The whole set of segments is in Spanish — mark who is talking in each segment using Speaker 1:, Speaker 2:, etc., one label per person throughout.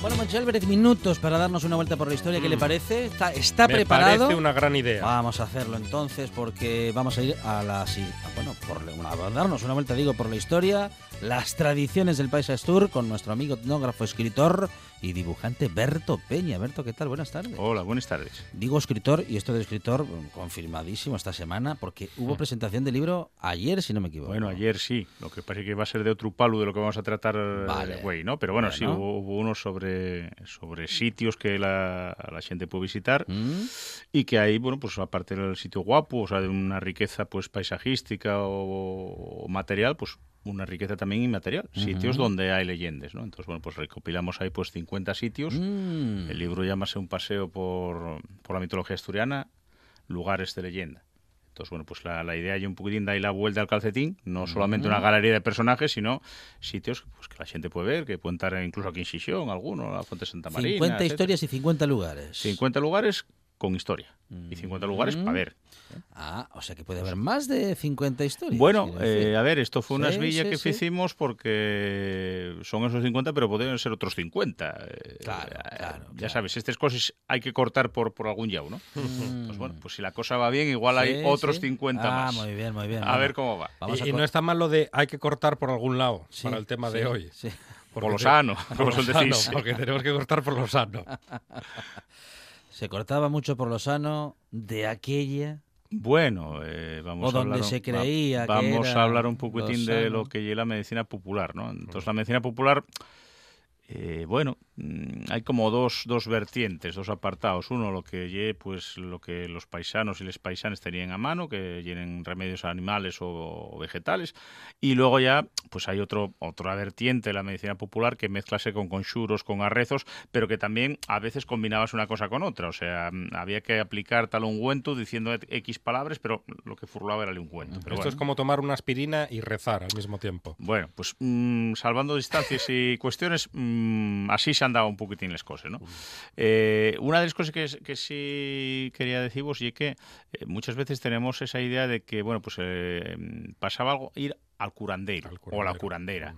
Speaker 1: Bueno, Monchi Álvarez, minutos para darnos una vuelta por la historia. ¿Qué le
Speaker 2: Mm.
Speaker 1: parece? ¿Está, está
Speaker 2: Me
Speaker 1: preparado?
Speaker 2: parece una gran idea.
Speaker 1: Vamos a hacerlo entonces porque vamos a ir a la sí, a- bueno, por una, a darnos una vuelta digo por la historia, las tradiciones del País Astur con nuestro amigo etnógrafo, escritor y dibujante Berto Peña. Berto, ¿qué tal? Buenas tardes.
Speaker 3: Hola, buenas tardes.
Speaker 1: Digo escritor y esto de escritor mm, confirmadísimo esta semana porque hubo presentación del libro ayer, si no me equivoco.
Speaker 3: Bueno, ayer sí, lo que pasa es que va a ser de otro palo de lo que vamos a tratar eh,
Speaker 1: Vale.
Speaker 3: güey, ¿no? Pero bueno, sí, hubo, hubo uno sobre, sobre sitios que la, la gente puede visitar
Speaker 1: ¿Mm?
Speaker 3: y que ahí, bueno, pues aparte del sitio guapo, o sea, de una riqueza pues paisajística o, o material, pues una riqueza también inmaterial, sitios donde hay leyendas, ¿no? Entonces, bueno, pues recopilamos ahí pues 50 sitios.
Speaker 1: Mm.
Speaker 3: El libro llámase Un paseo por, por la mitología asturiana, lugares de leyenda. Entonces, bueno, pues la, la idea y un poquitín de ahí la vuelta al calcetín, no solamente una galería de personajes, sino sitios pues, que la gente puede ver, que pueden estar incluso aquí en Xixón, alguno, la Fuente Santa Marina.
Speaker 1: 50
Speaker 3: etcétera.
Speaker 1: historias y 50 lugares.
Speaker 3: 50 lugares con historia y 50 lugares para ver.
Speaker 1: Ah, o sea que puede haber más de 50 historias.
Speaker 3: Bueno, eh, a ver, esto fue una
Speaker 1: Sí,
Speaker 3: esvilla
Speaker 1: sí,
Speaker 3: que
Speaker 1: sí.
Speaker 3: hicimos porque son esos 50, pero podrían ser otros 50. Eh,
Speaker 1: Claro,
Speaker 3: eh,
Speaker 1: claro,
Speaker 3: Ya
Speaker 1: claro.
Speaker 3: sabes, estas cosas hay que cortar por, por algún yao, ¿no?
Speaker 1: Mm.
Speaker 3: Pues bueno, pues si la cosa va bien, igual hay otros
Speaker 1: sí.
Speaker 3: 50
Speaker 1: ah,
Speaker 3: más.
Speaker 1: muy bien, muy bien.
Speaker 3: A
Speaker 1: Bueno,
Speaker 3: ver cómo va.
Speaker 1: Vamos
Speaker 2: y, y no está mal lo de hay que cortar por algún lado
Speaker 1: Sí,
Speaker 2: para el tema
Speaker 1: sí,
Speaker 2: de hoy.
Speaker 1: sí.
Speaker 2: Porque
Speaker 3: Por lo sano,
Speaker 2: por
Speaker 3: como
Speaker 2: lo
Speaker 3: vosotros
Speaker 2: sano,
Speaker 3: decís.
Speaker 2: Porque tenemos que cortar por lo sano.
Speaker 1: Se cortaba mucho por lo sano de aquella.
Speaker 3: Bueno, eh, vamos
Speaker 1: O
Speaker 3: a hablar,
Speaker 1: se
Speaker 3: va-
Speaker 1: creía que
Speaker 3: vamos
Speaker 1: era
Speaker 3: a hablar un poquitín de lo que es la medicina popular, ¿no? Entonces la medicina popular, eh, bueno, mm, hay como dos, dos vertientes, dos apartados. Uno, lo que lle, pues lo que los paisanos y les paisanes tenían a mano, que llenen remedios animales o, vegetales, y luego ya, pues hay otro, otra vertiente de la medicina popular que mezclase con conjuros, con arrezos, pero que también a veces combinabas una cosa con otra. O sea, mm, había que aplicar tal ungüento diciendo X palabras, pero lo que furlaba era el ungüento. Pero
Speaker 2: Esto
Speaker 3: bueno.
Speaker 2: es como tomar una aspirina y rezar al mismo tiempo.
Speaker 3: Bueno, pues mm, salvando distancias y cuestiones, mm, así se han dado un poquitín las cosas, ¿no? Eh, una de las cosas que, que sí quería deciros y que eh, muchas veces tenemos esa idea de que, bueno, pues eh, pasaba algo, ir al curandeiro,
Speaker 2: Al
Speaker 3: o a la curandera.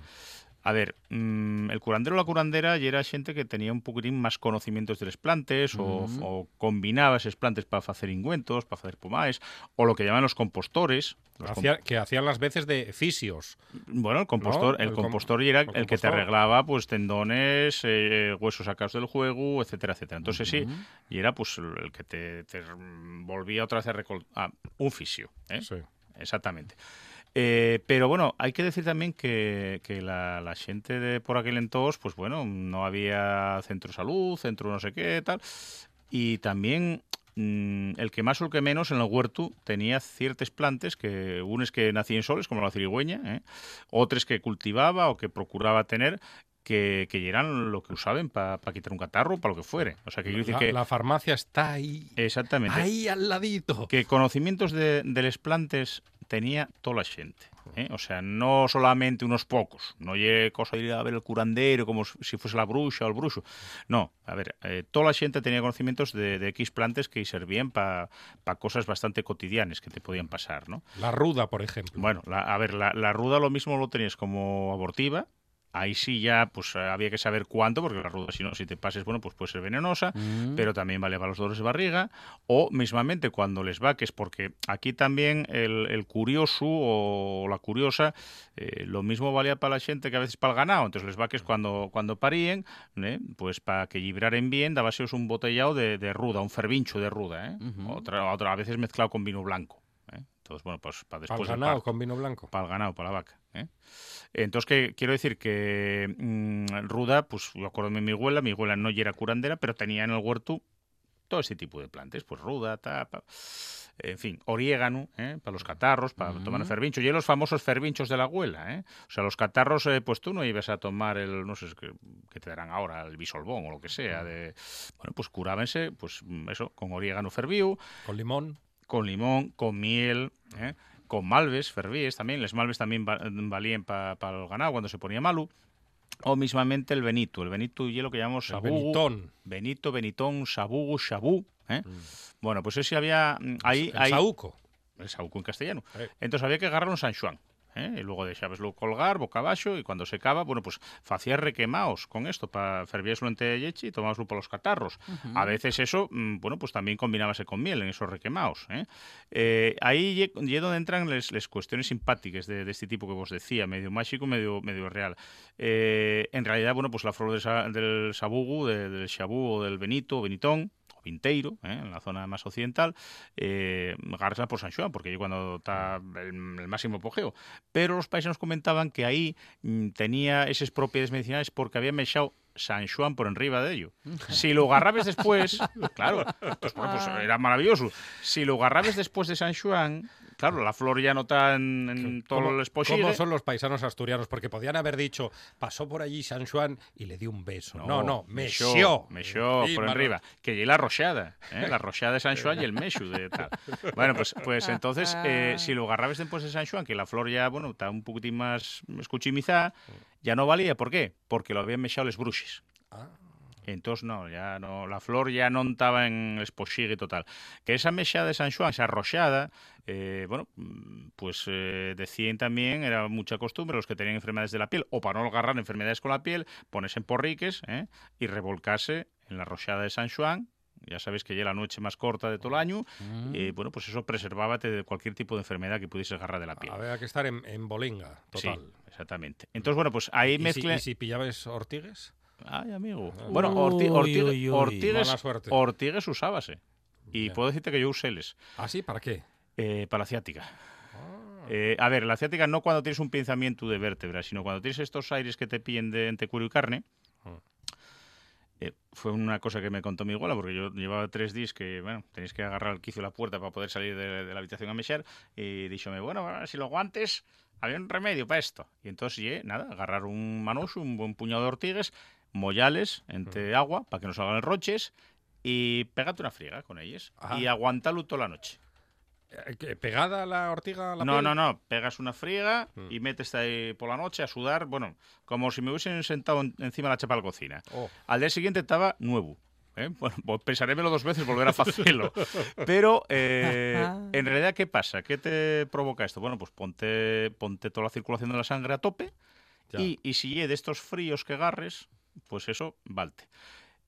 Speaker 3: A ver, mm, el curandero o la curandera ya era xente que tenía un poquitín máis conocimientos deles plantes o,
Speaker 1: Ujú.
Speaker 3: o combinaba eses plantes para facer ingüentos, para facer pomáis, o lo que llaman los compostores. Los
Speaker 2: Hacía- que hacían las veces de fisios.
Speaker 3: bueno, el compostor,
Speaker 2: ¿No?
Speaker 3: el,
Speaker 2: El com-
Speaker 3: compostor era
Speaker 2: el
Speaker 3: que te
Speaker 2: compostor.
Speaker 3: arreglaba pues tendones, eh, huesos sacados del juego, etcétera, etcétera. Entonces sí, y era pues el que te, te volvía otra vez a un fisio, ¿eh?
Speaker 2: Sí.
Speaker 3: Exactamente. Eh, pero bueno, hay que decir también que, que la, gente de por aquel entonces, pues bueno, no había centro de salud, centro no sé qué, tal. Y también mm, el que más o el que menos en el huerto tenía ciertas plantas que unes que nacían soles, como la cirigüeña, ¿eh? otras que cultivaba o que procuraba tener, que, que lo que usaban para quitar un catarro, para lo que fuere. O sea, que
Speaker 2: La,
Speaker 3: que...
Speaker 2: la farmacia está ahí.
Speaker 3: Exactamente.
Speaker 2: Ahí al ladito.
Speaker 3: Que conocimientos de, de les plantes tenía toda la xente. ¿eh? O sea, no solamente unos pocos. No lle cosa de ir a ver el curandero como si fuese la bruxa o el bruxo. No, a ver, eh, toda la xente tenía conocimientos de, de X plantes que servían para pa cosas bastante cotidianas que te podían pasar, ¿no?
Speaker 2: La ruda, por ejemplo.
Speaker 3: Bueno, la- a ver, la, la ruda lo mismo lo tenías como abortiva. Ahí sí ya pues eh, había que saber cuánto, porque la ruda, si no, si te pases, bueno, pues puede ser venenosa,
Speaker 1: Mm.
Speaker 3: pero también vale para los dolores de barriga. O mismamente cuando les vaques, porque aquí también el, el curioso o la curiosa, eh, lo mismo valía para la gente que a veces para el ganado. Entonces les vaques cuando, cuando parían, ¿eh? pues para que libraren bien, dabaseos un botellado de, de ruda, un fervincho de ruda, ¿eh? Otra, otra, a veces mezclado con vino blanco. ¿eh? Entonces, bueno, pues para después del
Speaker 2: ganado
Speaker 3: parto.
Speaker 2: con vino blanco.
Speaker 3: Para el ganado, para la vaca. ¿Eh? Entonces, que quiero decir que mm, Ruda, pues yo acuerdo de mi abuela, mi abuela no era curandera, pero tenía en el huerto todo este tipo de plantas, pues ruda, tapa, en fin, oriégano, ¿eh? para los catarros, para
Speaker 1: Ujú.
Speaker 3: tomar fervincho, y los famosos fervinchos de la abuela, ¿eh? o sea, los catarros, eh, pues tú no ibas a tomar el, no sé, que te darán ahora, el bisolbón o lo que sea, de, bueno, pues curábanse, pues eso, con oriégano ferviu,
Speaker 2: Con limón.
Speaker 3: con limón, con miel, ¿eh? Con malves, fervíes también. Les malves también va- valían para el ganado cuando se ponía malo. O mismamente el benito. El benito y lo que llamamos
Speaker 2: El
Speaker 3: sabugo.
Speaker 2: benitón.
Speaker 3: Benito, benitón, sabugo, sabú. ¿eh? Bueno, pues ese había... mm, Ahí,
Speaker 2: el
Speaker 3: ahí,
Speaker 2: saúco.
Speaker 3: el saúco en castellano. Entonces había que agarrar un San Juan. ¿Eh? Y luego deixabeslo colgar boca abaixo y cuando secaba, bueno, pues facía requemaos con esto para fervieslo en té de leche y tomábaslo por los catarros. A veces eso, mm, bueno, pues también combinábase con miel en esos requemaos. ¿eh? Eh, ahí lle donde entran les cuestiones simpáticas de, de este tipo que vos decía, medio mágico, medio, medio real. Eh, en realidad, bueno, pues la flor de sa- del sabugu, de- del xabú o del benito, benitón, vinteiro, ¿eh? en la zona más occidental, eh, por San Xoán, porque allí cuando está el, el máximo apogeo. Pero los paisanos comentaban que ahí mm, tenía esas propiedades medicinales porque había echado San Juan por enriba de ello. Si lo agarrabes después, claro, pues, bueno, pues era maravilloso. Si lo agarrabes después de San Juan, claro, la flor ya no está en, en todo
Speaker 2: ¿Cómo,
Speaker 3: el espochigue.
Speaker 2: cómo son los paisanos asturianos? Porque podían haber dicho, pasó por allí San Juan y le dio un beso. No, no, mexó.
Speaker 3: Mexó
Speaker 2: Sí,
Speaker 3: por
Speaker 2: mano.
Speaker 3: arriba. Que y la roxada, ¿eh? la roxada de San Juan y el mexu de tal. Bueno, pues, pues entonces, eh, si lo agarrabes después de San Juan, que la flor ya, bueno, está un poquitín más escuchimizada, ya no valía. ¿Por qué? Porque lo habían mechado les bruxes.
Speaker 2: Ah.
Speaker 3: Entonces no, ya no, la flor ya no estaba en el espoxigue total. Que esa mexada de San Juan, esa roxada, eh, bueno, mm, pues eh, decían también, era mucha costumbre, los que tenían enfermedades de la piel, o para no agarrar enfermedades con la piel, ponerse en porriques ¿eh? y revolcarse en la roxada de San Juan, ya sabéis que ya la noche más corta de todo el año,
Speaker 1: Mm.
Speaker 3: y bueno, pues eso preservábate de cualquier tipo de enfermedad que pudiese agarrar de la piel.
Speaker 2: Había que estar en, en bolinga,
Speaker 3: Sí,
Speaker 2: total.
Speaker 3: exactamente. Entonces, bueno, pues ahí
Speaker 2: ¿Y, si,
Speaker 3: mezcla...
Speaker 2: y si pillabas ortigues?
Speaker 3: Ay, amigo.
Speaker 2: Ah.
Speaker 3: Bueno, orti-
Speaker 1: Uy,
Speaker 3: ortigue-
Speaker 1: uy, uy.
Speaker 3: ortigues, usábase. Y
Speaker 2: Bien.
Speaker 3: puedo decirte que yo uséles
Speaker 2: ¿Ah, sí? ¿Para qué?
Speaker 3: eh, para la ciática.
Speaker 2: Ah.
Speaker 3: Eh, a ver, la ciática no cuando tienes un pensamiento de vértebra, sino cuando tienes estos aires que te pillen de entre cuero y carne.
Speaker 2: Ah.
Speaker 3: Eh, fue una cosa que me contó mi abuela, porque yo llevaba tres días que, bueno, tenéis que agarrar el quicio de la puerta para poder salir de, de la habitación a mexer. Y díxome, bueno, bueno, si lo guantes, había un remedio para esto. Y entonces, ye, nada, agarrar un manoso, un buen puñado de ortigues, mollales entre agua para que no salgan roches y pégate una friega con ellas
Speaker 2: Ajá.
Speaker 3: y aguantalo toda la noche.
Speaker 2: Eh, ¿qué, ¿Pegada la ortiga a la
Speaker 3: No,
Speaker 2: piel?
Speaker 3: no, no. Pegas una friega
Speaker 2: Mm.
Speaker 3: y metes ahí por la noche a sudar, bueno, como si me hubiesen sentado en- encima de la chapa de la cocina.
Speaker 2: Oh.
Speaker 3: Al día siguiente estaba nuevo. ¿eh? Bueno, pues pensarémelo dos veces volver a hacerlo. Pero, eh, en realidad, ¿qué pasa? ¿Qué te provoca esto? Bueno, pues ponte, ponte toda la circulación de la sangre a tope y, y si lle de estos fríos que agarres, pues eso, valte.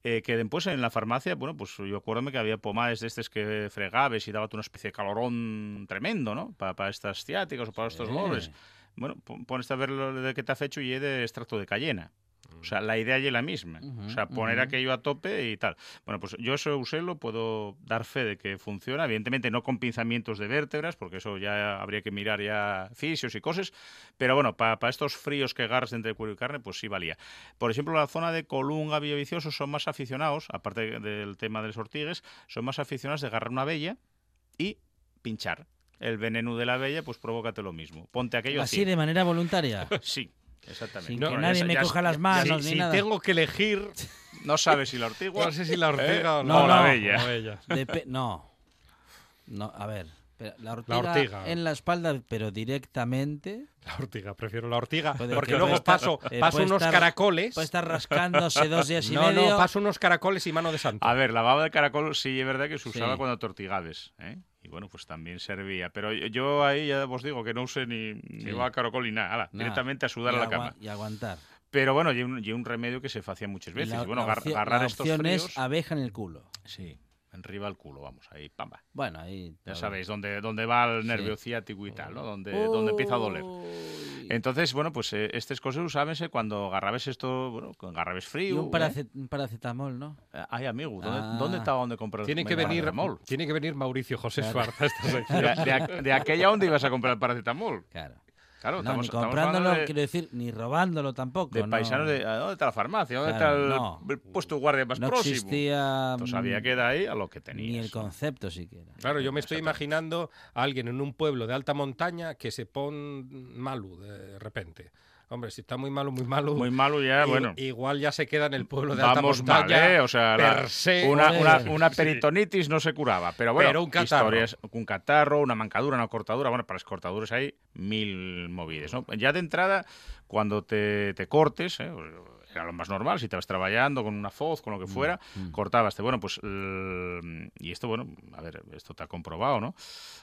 Speaker 3: Eh, que después en la farmacia, bueno, pues yo acuérdame que había pomades de estos que fregabes y daba una especie de calorón tremendo, ¿no? Para estas ciáticas o para estos dolores. Bueno, pon- pones a ver lo de que te ha hecho y es de extracto de cayena. O sea, la idea es la misma. O sea, poner aquello a tope y tal. Bueno, pues yo eso usé, lo puedo dar fe de que funciona. Evidentemente no con pinzamientos de vértebras, porque eso ya habría que mirar ya fisios y cosas. Pero bueno, para estos fríos que agarras entre cuero y carne, pues sí valía. Por ejemplo, la zona de Colunga, Villavicioso, son más aficionados, aparte del tema de los ortigues, son más aficionados de agarrar una abella y pinchar. El veneno de la abella, pues provócate lo mismo. Ponte aquello
Speaker 1: Así
Speaker 3: cien.
Speaker 1: de manera voluntaria.
Speaker 3: Sí. Exactamente.
Speaker 1: Sin
Speaker 2: No,
Speaker 1: que nadie
Speaker 3: sa-
Speaker 1: me
Speaker 3: ya-
Speaker 1: coja las
Speaker 2: Si,
Speaker 1: manos
Speaker 2: si
Speaker 1: ni nada.
Speaker 2: tengo que elegir,
Speaker 3: No sabes si la ortigua.
Speaker 2: no sé si la ortiga o
Speaker 1: No,
Speaker 2: la,
Speaker 1: no.
Speaker 3: bella.
Speaker 2: o ella.
Speaker 1: Depe- no. No, a ver. La ortiga,
Speaker 2: ortiga.
Speaker 1: en la espalda, pero directamente.
Speaker 2: La ortiga, prefiero la ortiga,
Speaker 1: Puede-
Speaker 2: porque
Speaker 1: que
Speaker 2: luego
Speaker 1: estar-
Speaker 2: paso,
Speaker 1: eh,
Speaker 2: paso unos
Speaker 1: estar-
Speaker 2: caracoles.
Speaker 1: Puede estar rascándose dos días y
Speaker 2: no,
Speaker 1: medio.
Speaker 2: no, paso unos caracoles y mano de santo.
Speaker 3: A ver, la baba de caracol sí es verdad que se usaba
Speaker 1: Sí.
Speaker 3: cuando tortigabes, ¿eh? Y bueno, pues también servía. Pero yo- ahí ya os digo que no usé ni, ni
Speaker 1: Sí.
Speaker 3: de caracol ni nada. Ala,
Speaker 1: Nada.
Speaker 3: directamente a sudar a la cama.
Speaker 1: Y aguantar.
Speaker 3: Pero bueno, y un, y un remedio que se hacía muchas veces.
Speaker 1: la,
Speaker 3: Y bueno,
Speaker 1: la opción,
Speaker 3: agarrar
Speaker 1: la
Speaker 3: estos fríos.
Speaker 1: es abeja en el culo.
Speaker 3: Sí, enriba el culo, vamos, ahí, pamba.
Speaker 1: Bueno, ahí.
Speaker 3: Ya sabéis, dónde, dónde va el
Speaker 1: Sí.
Speaker 3: nervio ciático y tal, ¿no? Donde, empieza a doler. Entonces, bueno, pues eh, estas cosas usábense cuando agarrabes esto, bueno, con agarrabes
Speaker 1: Y
Speaker 3: frío.
Speaker 1: un,
Speaker 3: ¿eh?
Speaker 1: parace- un paracetamol, ¿no?
Speaker 3: Eh, Ay, amigo, ¿dónde,
Speaker 1: Ah.
Speaker 3: ¿dónde está donde comprar
Speaker 2: Tiene que
Speaker 3: el
Speaker 2: venir,
Speaker 3: paracetamol?
Speaker 2: tiene que venir Mauricio José
Speaker 1: Claro.
Speaker 2: Suárez
Speaker 3: de aquella onda ibas a comprar el paracetamol.
Speaker 1: Claro.
Speaker 3: Claro,
Speaker 1: no,
Speaker 3: estamos,
Speaker 1: ni comprándolo,
Speaker 3: de,
Speaker 1: quiero decir, ni robándolo tampoco.
Speaker 3: de
Speaker 1: no.
Speaker 3: paisanos de ¿a ¿dónde está la farmacia? ¿Dónde
Speaker 1: Claro,
Speaker 3: está el,
Speaker 1: no.
Speaker 3: el puesto guardia más
Speaker 1: No
Speaker 3: próximo?
Speaker 1: existía.
Speaker 3: Entonces había que ir ahí a lo que tenías.
Speaker 1: Ni el concepto siquiera.
Speaker 2: Claro, yo me estoy imaginando a alguien en un pueblo de alta montaña que se pone malo de repente. Hombre, si está muy malo, muy malo.
Speaker 3: Muy malo ya, bueno.
Speaker 2: Igual ya se queda en el pueblo de
Speaker 3: Vamos
Speaker 2: alta
Speaker 3: mal. ¿eh? O sea, la-
Speaker 2: se,
Speaker 3: una,
Speaker 2: Sí.
Speaker 3: peritonitis no se curaba. Pero bueno,
Speaker 2: Pero un catarro.
Speaker 3: historias, un catarro, una mancadura, una cortadura. Bueno, para las cortaduras hay mil movides. ¿no? Ya de entrada, cuando te, te cortes, ¿eh? era lo más normal, si estabas trabajando con una foz, con lo que fuera,
Speaker 1: mm.
Speaker 3: cortabas. Bueno, pues, y esto, bueno, a ver, esto está comprobado, ¿no?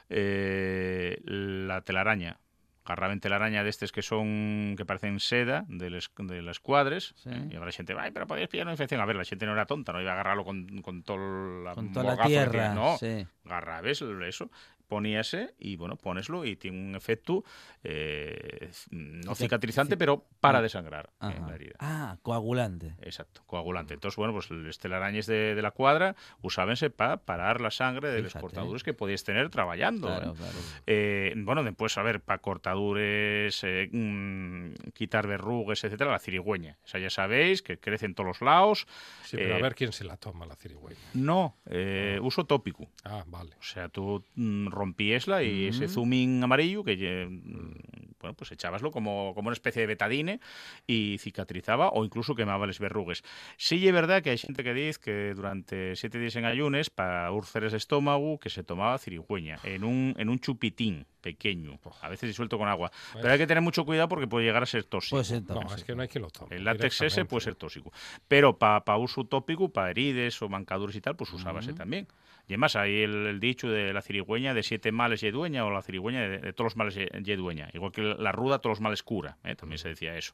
Speaker 3: Eh, la telaraña. Agarraban telaraña de estos que son que parecen seda de les, de las cuadres
Speaker 1: Sí.
Speaker 3: ¿eh? y ahora la gente ay pero podías pillar una infección a ver la gente no era tonta no iba a agarrarlo con, con todo la
Speaker 1: Con toda la
Speaker 3: que
Speaker 1: tierra.
Speaker 3: tiene. no
Speaker 1: sí.
Speaker 3: agarrabes eso poníase y bueno poneslo y tiene un efecto eh, no
Speaker 1: Cica-
Speaker 3: cicatrizante
Speaker 1: ci-
Speaker 3: pero para
Speaker 1: Ah.
Speaker 3: desangrar en
Speaker 1: Ajá.
Speaker 3: la herida
Speaker 1: Ah, coagulante.
Speaker 3: Exacto, coagulante. Entonces, bueno, pues las telarañas de, de la cuadra usábense para parar la sangre de las
Speaker 1: Fíjate.
Speaker 3: cortaduras que podías tener trabajando. ¿eh?
Speaker 1: Claro, claro.
Speaker 3: Eh, bueno, después, a ver, para cortaduras, eh, mm, quitar verrugas, etcétera, la cirigüeña. Esa ya sabéis que crece en todos los lados.
Speaker 2: Sí, pero
Speaker 3: Eh,
Speaker 2: a ver quién se la toma la cirigüeña.
Speaker 3: No, eh, uso tópico.
Speaker 2: Ah, vale.
Speaker 3: O sea, tú mm, rompiesla y ese
Speaker 1: Mm.
Speaker 3: zooming amarillo que lle- mm, bueno, pues echabaslo como, como una especie de betadine y cicatrizaba o incluso quemaba las verrugues. Sí es verdad que hay gente que dice que durante siete días en ayunes para úlceras de estómago que se tomaba cirigüeña en un, en un chupitín pequeño, a veces disuelto con agua. Pero hay que tener mucho cuidado porque puede llegar a ser tóxico.
Speaker 1: Puede ser
Speaker 2: No, es que no hay que lo tome.
Speaker 3: El látex ese puede ser tóxico. Pero para uso tópico, para herides o mancaduras y tal, pues usábase
Speaker 1: Ujú.
Speaker 3: también. Y además hay el, el dicho de la cirigüeña de siete males y dueña o la cirigüeña de, de todos los males y dueña. Igual que la ruda todos los males cura, ¿eh? también se decía eso.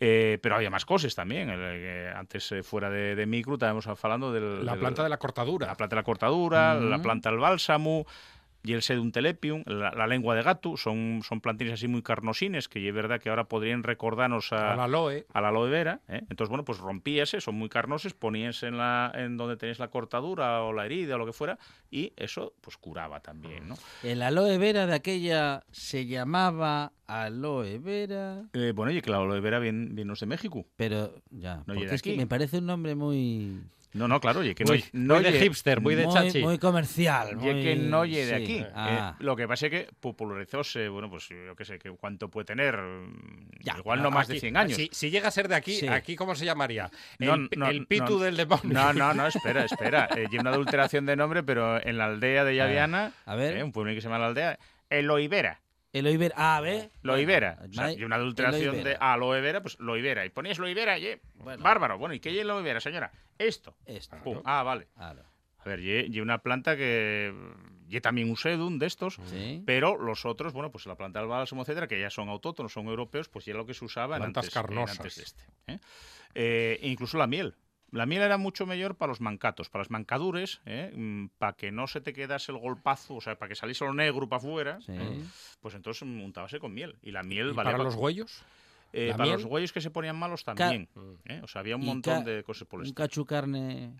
Speaker 3: Eh, pero había más cosas también. El, eh, antes, fuera de, de micro, estábamos hablando del,
Speaker 2: La
Speaker 3: del-
Speaker 2: planta de la cortadura.
Speaker 3: la planta de la cortadura, la planta del bálsamo y el sedum telepium, la, la lengua de gato, son, son plantines así muy carnosines que es verdad que ahora podrían recordarnos a,
Speaker 2: Al aloe.
Speaker 3: a la aloe vera. ¿eh? Entonces, bueno, pues rompíase, son muy carnosos, poníase en, la, en donde tenéis la cortadura o la herida o lo que fuera, y eso pues curaba también, ¿no?
Speaker 1: El aloe vera de aquella se llamaba aloe vera,
Speaker 3: Eh, bueno, y que la aloe vera viene, viene de México.
Speaker 1: pero ya,
Speaker 3: No
Speaker 1: porque es que me parece un nombre muy
Speaker 3: No, no, claro, y que
Speaker 2: Muy,
Speaker 3: no,
Speaker 2: muy
Speaker 3: no
Speaker 2: de hipster, muy de
Speaker 1: muy,
Speaker 2: chachi.
Speaker 1: muy comercial,
Speaker 3: y es que
Speaker 1: muy-
Speaker 3: no llegue de
Speaker 1: sí.
Speaker 3: aquí.
Speaker 1: Ah.
Speaker 3: Eh, lo que pasa es que popularizóse, bueno, pues yo qué sé, que cuánto puede tener,
Speaker 1: Ya,
Speaker 3: igual no más de
Speaker 2: aquí-
Speaker 3: 100 años.
Speaker 2: Si, si llega a ser de aquí,
Speaker 1: Sí.
Speaker 2: ¿aquí cómo se llamaría? El,
Speaker 3: No, no,
Speaker 2: el pitu
Speaker 3: no.
Speaker 2: del demonio.
Speaker 3: No, no, no, espera, espera. Eh, y una adulteración de nombre, pero en la aldea de Llaviana,
Speaker 1: A ver.
Speaker 3: eh, un pueblo que se llama la aldea, Eloibera.
Speaker 1: El ah, ¿ve?
Speaker 3: Loibera.
Speaker 1: Bueno,
Speaker 3: O sea,
Speaker 1: mai-
Speaker 3: y una adulteración de aloe vera, pues loibera. Y ponías loibera, y
Speaker 1: Bueno.
Speaker 3: bárbaro. Bueno, ¿y qué es loibera, señora? Esto.
Speaker 1: Esto.
Speaker 3: Pum. Ah, vale.
Speaker 1: Claro.
Speaker 3: A ver, y, y una planta que. Y también un sedum de estos.
Speaker 1: Sí.
Speaker 3: Pero los otros, bueno, pues la planta del bálsamo, etcétera, que ya son autóctonos, son europeos, pues ya lo que se usaba en
Speaker 2: Plantas
Speaker 3: antes,
Speaker 2: carnosas.
Speaker 3: antes de este. ¿eh? Eh, e incluso la miel. La miel era mucho mejor para los mancatos, para las mancadures, para que no se te quedase el golpazo, o sea, para que saliese lo negro para afuera,
Speaker 1: Sí.
Speaker 3: ¿eh? pues entonces untábase con miel. Y la miel
Speaker 2: ¿Y
Speaker 3: valía
Speaker 2: para
Speaker 3: pa-
Speaker 2: los huellos?
Speaker 3: eh,
Speaker 2: ¿La
Speaker 3: para
Speaker 2: miel?
Speaker 3: los huellos que se ponían malos también. ¿eh? O sea, había un montón de cosas por el
Speaker 1: Un carne.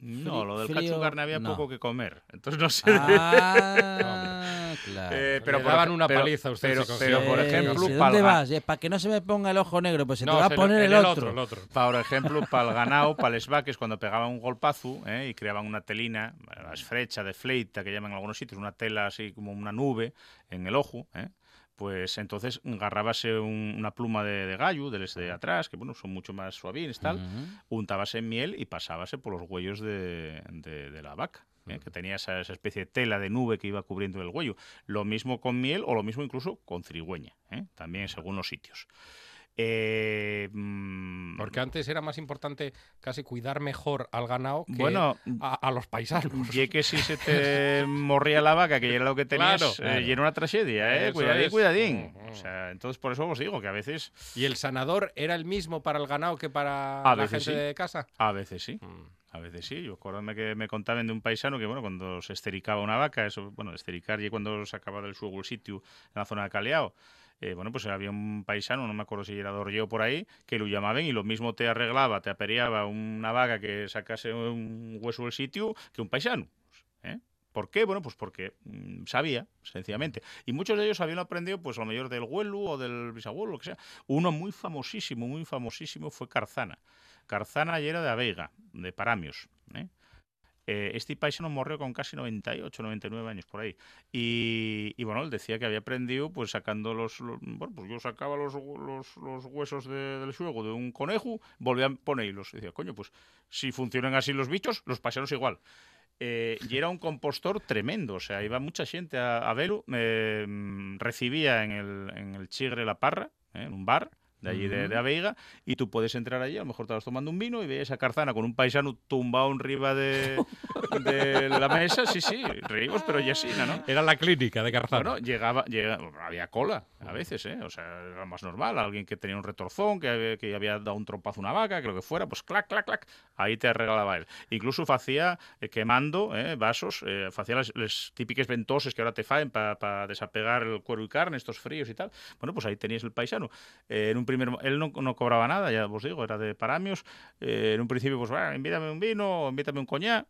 Speaker 3: No, lo del
Speaker 1: frío,
Speaker 3: cacho carne había
Speaker 1: no.
Speaker 3: poco que comer. Entonces no sé.
Speaker 1: Ah, claro.
Speaker 3: Eh, pero
Speaker 2: Le daban una
Speaker 3: pero-
Speaker 2: paliza a usted
Speaker 3: pero-
Speaker 2: si
Speaker 3: pero,
Speaker 2: cogía.
Speaker 3: por ejemplo,
Speaker 1: sí, ¿dónde vas? Para que no se me ponga el ojo negro, pues se
Speaker 2: No,
Speaker 1: te va a poner
Speaker 2: en
Speaker 1: el, otro.
Speaker 2: el otro.
Speaker 3: Por ejemplo, para el ganado, para los vaques, cuando pegaban un golpazo ¿eh? y creaban una telina, la esfrecha de fleita que llaman en algunos sitios, una tela así como una nube en el ojo, ¿eh? Pues entonces agarrábase una pluma de, gallo, del de atrás, que bueno, son mucho más suavines, tal, untábase en miel y pasábase por los huellos de, la vaca. ¿eh? que tenía esa, especie de tela de nube que iba cubriendo el huello. Lo mismo con miel o lo mismo incluso con cirigüeña, ¿eh? también según los sitios.
Speaker 2: Eh, mm, Porque antes era más importante casi cuidar mejor al ganado que a, los paisanos.
Speaker 3: Y que si se te morría la vaca, que era lo que tenías, eh, y era una tragedia, ¿eh? cuidadín, cuidadín. O sea, entonces por eso os digo que a veces...
Speaker 2: ¿Y el sanador era el mismo para el ganado que para la gente de casa?
Speaker 3: A veces sí. Mm. A veces sí, yo acuérdame que me contaban de un paisano que, bueno, cuando se estericaba una vaca, eso, bueno, estericar y cuando sacaba del el sitio en la zona de Caleao, eh, bueno, pues había un paisano, no me acuerdo si era Dorleo por ahí, que lo llamaban y lo mismo te arreglaba, te aperiaba una vaga que sacase un hueso del sitio que un paisano. ¿eh? ¿Por qué? Bueno, pues porque mm, sabía, sencillamente. Y muchos de ellos habían aprendido, pues a lo mejor del huelu o del bisabuelo, lo que sea. Uno muy famosísimo, muy famosísimo fue Carzana. Carzana y era de Aveiga, de Paramios. ¿eh? Eh, este paisano morrió con casi 98, 99 años por ahí. Y, bueno, él decía que había aprendido pues sacando los... bueno, pues yo sacaba los, los, huesos del suego de un conejo, volvía a ponerlos. Y decía, coño, pues si funcionan así los bichos, los paisanos igual. Eh, y era un compostor tremendo, o sea, iba mucha gente a, verlo, recibía en el, en el Chigre La Parra, ¿eh? en un bar, de allí de, de, Aveiga, y tú puedes entrar allí, a lo mejor estabas tomando un vino y veías a Carzana con un paisano tumbado arriba de, de la mesa, sí, sí, reímos, pero ya sí, ¿no?
Speaker 2: Era la clínica de Carzana.
Speaker 3: Bueno, llegaba, llegaba, había cola a veces, ¿eh? O sea, era más normal, alguien que tenía un retorzón, que, que había dado un trompazo a una vaca, que lo que fuera, pues clac, clac, clac, ahí te arreglaba él. Incluso hacía eh, quemando eh, vasos, eh, hacía las, las, típicas ventoses que ahora te faen para desapegar el cuero y carne, estos fríos y tal. Bueno, pues ahí tenías el paisano. en un primer, él no, no, cobraba nada, ya os digo, era de paramios. en un principio, pues, bueno, invítame un vino, invítame un coñac.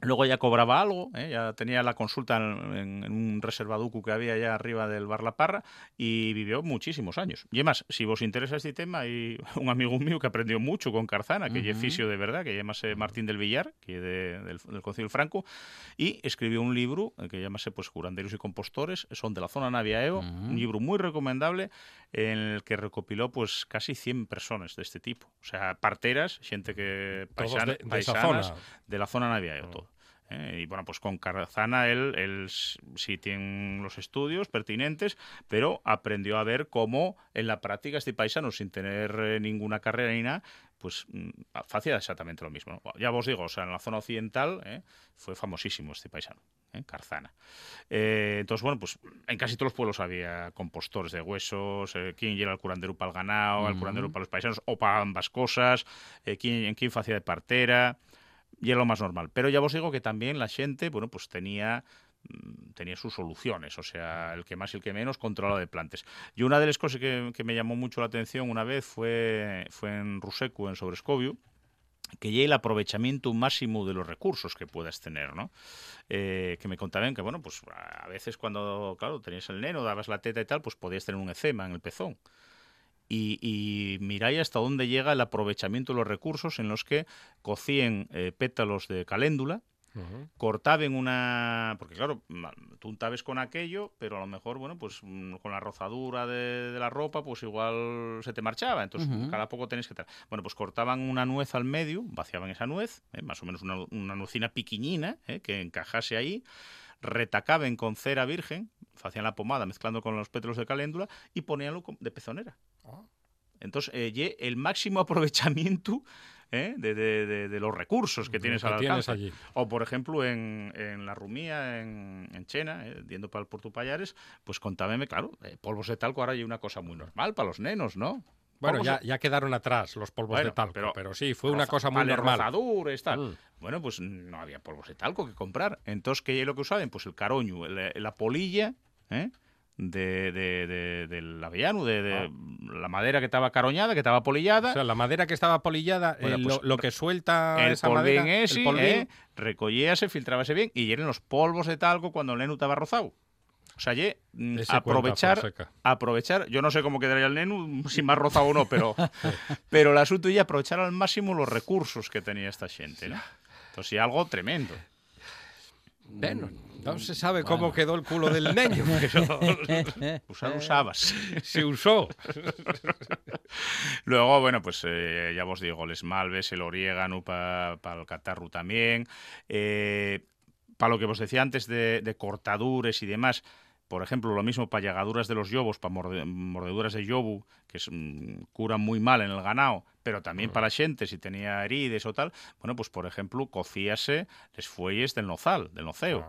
Speaker 3: Luego ya cobraba algo, ¿eh? ya tenía la consulta en, un reservaducu que había allá arriba del Bar La Parra y vivió muchísimos años. Y además, si vos interesa este tema, hay un amigo mío que aprendió mucho con Carzana, que es fisio de verdad, que llamase Martín del Villar, que de, del, del Concilio Franco, y escribió un libro que llamase pues, Curanderos y Compostores, son de la zona Naviaeo, un libro muy recomendable en el que recopiló pues casi 100 personas de este tipo. O sea, parteras, gente que paisana, de, paisanas de, la zona Naviaeo, todo. ¿Eh? y bueno, pues con Carzana él, él sí tiene los estudios pertinentes, pero aprendió a ver cómo en la práctica este paisano, sin tener eh, ninguna carrera ni nada, pues mm, hacía exactamente lo mismo. Ya os digo, o sea, en la zona occidental ¿eh? fue famosísimo este paisano, Carzana. entonces, bueno, pues en casi todos los pueblos había compostores de huesos, quien lleva el curandero para el ganado, el curandero para los paisanos, o para ambas cosas, quien, quien hacía de partera y era lo más normal. Pero ya os digo que también la gente, bueno, pues tenía mm, tenía sus soluciones, o sea, el que más y el que menos controlaba de plantas. Y una de las cosas que, me llamó mucho la atención una vez fue, fue en Ruseco, en Sobrescobio, que ya el aprovechamiento máximo de los recursos que puedas tener, ¿no? Eh, que me contaban que, bueno, pues a veces cuando, claro, tenías el neno, dabas la teta y tal, pues podías tener un eczema en el pezón y, y miráis hasta dónde llega el aprovechamiento de los recursos en los que cocían eh, pétalos de caléndula, cortaban una porque claro tú untabes con aquello pero a lo mejor bueno pues mm, con la rozadura de, la ropa pues igual se te marchaba entonces cada poco tenéis que bueno pues cortaban una nuez al medio vaciaban esa nuez eh, más o menos una, una nuecina piquiñina eh, que encajase ahí retacaban con cera virgen hacían la pomada mezclando con los pétalos de caléndula y poníanlo de pezonera. Entonces, eh, el máximo aprovechamiento ¿eh? de, los recursos que tienes al alcance. Allí. O, por ejemplo, en, la Rumía, en, Chena, eh, yendo para el Puerto Payares, pues contábeme, claro, polvos de talco ahora hay una cosa muy normal para los nenos, ¿no?
Speaker 2: Bueno, ya, ya, quedaron atrás los polvos de talco, pero, sí, fue una cosa muy normal.
Speaker 3: Mm. Bueno, pues no había polvos de talco que comprar. Entonces, ¿qué es lo que usaban? Pues el caroño, la polilla, ¿eh? De, de, del avellano, de, ah. la madera que estaba caroñada, que estaba polillada.
Speaker 2: O sea, la madera que estaba polillada, eh, pues, lo, que suelta
Speaker 3: el
Speaker 2: esa madera,
Speaker 3: ese, el polvín. Eh, recogíase, filtrábase bien y eran los polvos de talco cuando el neno estaba rozado. O sea, ye, mm, aprovechar, aprovechar, yo no sé cómo quedaría el neno, si más rozado o no, pero, pero el asunto es aprovechar al máximo los recursos que tenía esta gente, ¿no? Entonces, algo tremendo.
Speaker 2: Bueno, no se sabe cómo quedó el culo del niño,
Speaker 3: usar usabas.
Speaker 2: Se usó.
Speaker 3: Luego, bueno, pues eh, ya os digo, les malves, el oriégano para el catarro también. Eh, para lo que os decía antes de, de cortadures y demás, por ejemplo, lo mismo para llegaduras de los lobos, para mordeduras de yobu, que es, mm, curan muy mal en el ganado, pero también para la gente, si tenía heridas o tal, bueno, pues por ejemplo, cocíase les fuelles del nozal, del noceo.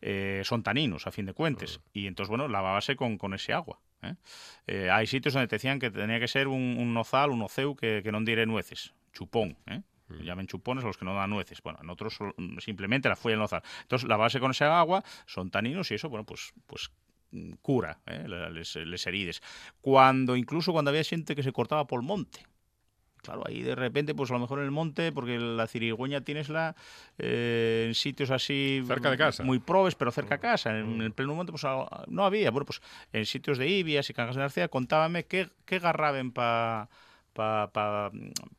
Speaker 3: Eh, son taninos, a fin de cuentas. Y entonces, bueno, lavábase con, con ese agua. ¿eh? Eh, hay sitios donde te decían que tenía que ser un, nozal, un noceu, que, que no dire nueces, chupón. ¿eh? Llamen chupones a los que no dan nueces. Bueno, en otros simplemente la fuella nozal. Entonces, la base con esa agua son taninos y eso, bueno, pues, pues mm, cura ¿eh? les, les herides. Cuando, incluso cuando había gente que se cortaba por el monte, Claro, ahí de repente, pues a lo mejor en el monte, porque la cirigüeña tienes la eh, en sitios así
Speaker 2: cerca de casa.
Speaker 3: muy probes, pero cerca de casa. En, el pleno monte, pues no había. Bueno, pues en sitios de Ibias y Cangas de García, contábame qué, qué garraben para para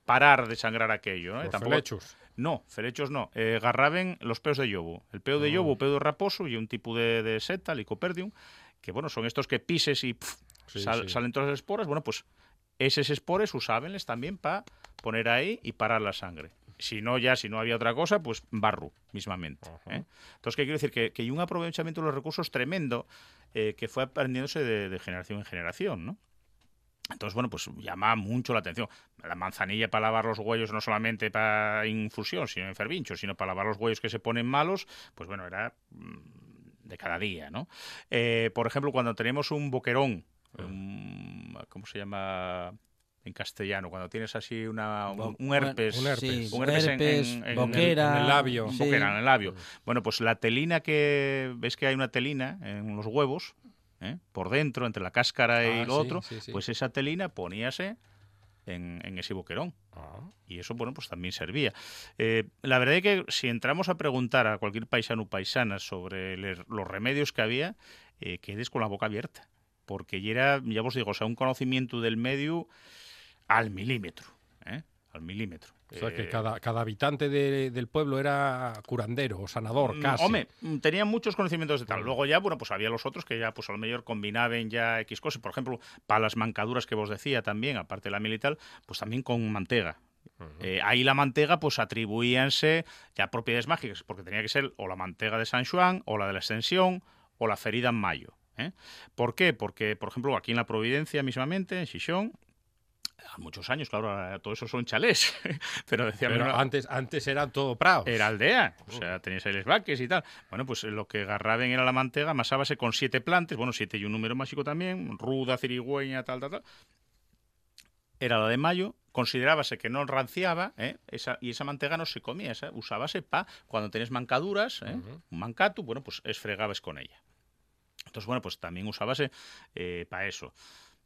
Speaker 3: parar de sangrar aquello.
Speaker 2: ¿no? felechos?
Speaker 3: No, felechos no. Eh, garraben los peos de yobu. El peo de yobu, ah. peo de raposo y un tipo de, de seta, licoperdium, que bueno, son estos que pises y salen todas las esporas. Bueno, pues esos espores usábenles también para poner ahí y parar la sangre. Si no, ya, si no había otra cosa, pues barro, mismamente. ¿eh? Entonces, ¿qué quiero decir? Que, que, hay un aprovechamiento de los recursos tremendo eh, que fue aprendiéndose de, de generación en generación, ¿no? Entonces, bueno, pues llama mucho la atención. La manzanilla para lavar los huellos, no solamente para infusión, sino en fervincho, sino para lavar los huellos que se ponen malos, pues bueno, era mm, de cada día, ¿no? Eh, por ejemplo, cuando tenemos un boquerón, ah. ¿cómo se llama? en castellano, cuando tienes así una, un, herpes,
Speaker 1: un herpes, un herpes, en, boquera,
Speaker 2: en, el, labio.
Speaker 3: Boquera, en el labio. Bueno, pues la telina que, ves que hay una telina en los huevos, ¿eh? por dentro, entre la cáscara y ah, lo otro, pues esa telina poníase en, ese boquerón. Ah. Y eso, bueno, pues también servía. Eh, la verdad es que si entramos a preguntar a cualquier paisano o paisana sobre los remedios que había, eh, quedes con la boca abierta. Porque ya era, ya os digo, o sea, un conocimiento del medio al milímetro. ¿eh? Al milímetro.
Speaker 2: O sea, que eh, cada, cada habitante del pueblo era curandero o sanador, mm, casi.
Speaker 3: Hombre, mm, tenían muchos conocimientos de tal. Luego ya, bueno, pues había los otros que ya, pues a lo mejor combinaban ya X cosas. Por ejemplo, para las mancaduras que vos decía también, aparte de la militar, pues también con mantega. Eh, ahí la mantega, pues atribuíanse ya propiedades mágicas, porque tenía que ser o la mantega de San Juan, o la de la Extensión, o la ferida en mayo. ¿eh? ¿Por qué? Porque, por ejemplo, aquí en la Providencia mismamente, en Xixón, muchos años, claro, todo eso son chalés. pero decía,
Speaker 2: antes, antes era todo prado.
Speaker 3: Era aldea, o sea, teníais ahí los vaques y tal. Bueno, pues lo que agarraban era la mantega, amasabase con siete plantas, bueno, siete y un número mágico también, ruda, cirigüeña, tal, tal, tal. Era la de mayo, considerábase que no ranciaba, ¿eh? esa, y esa mantega no se comía, esa usábase para cuando tenés mancaduras, ¿eh? un mancato, bueno, pues esfregabas con ella. Entonces, bueno, pues también usábase eh, para eso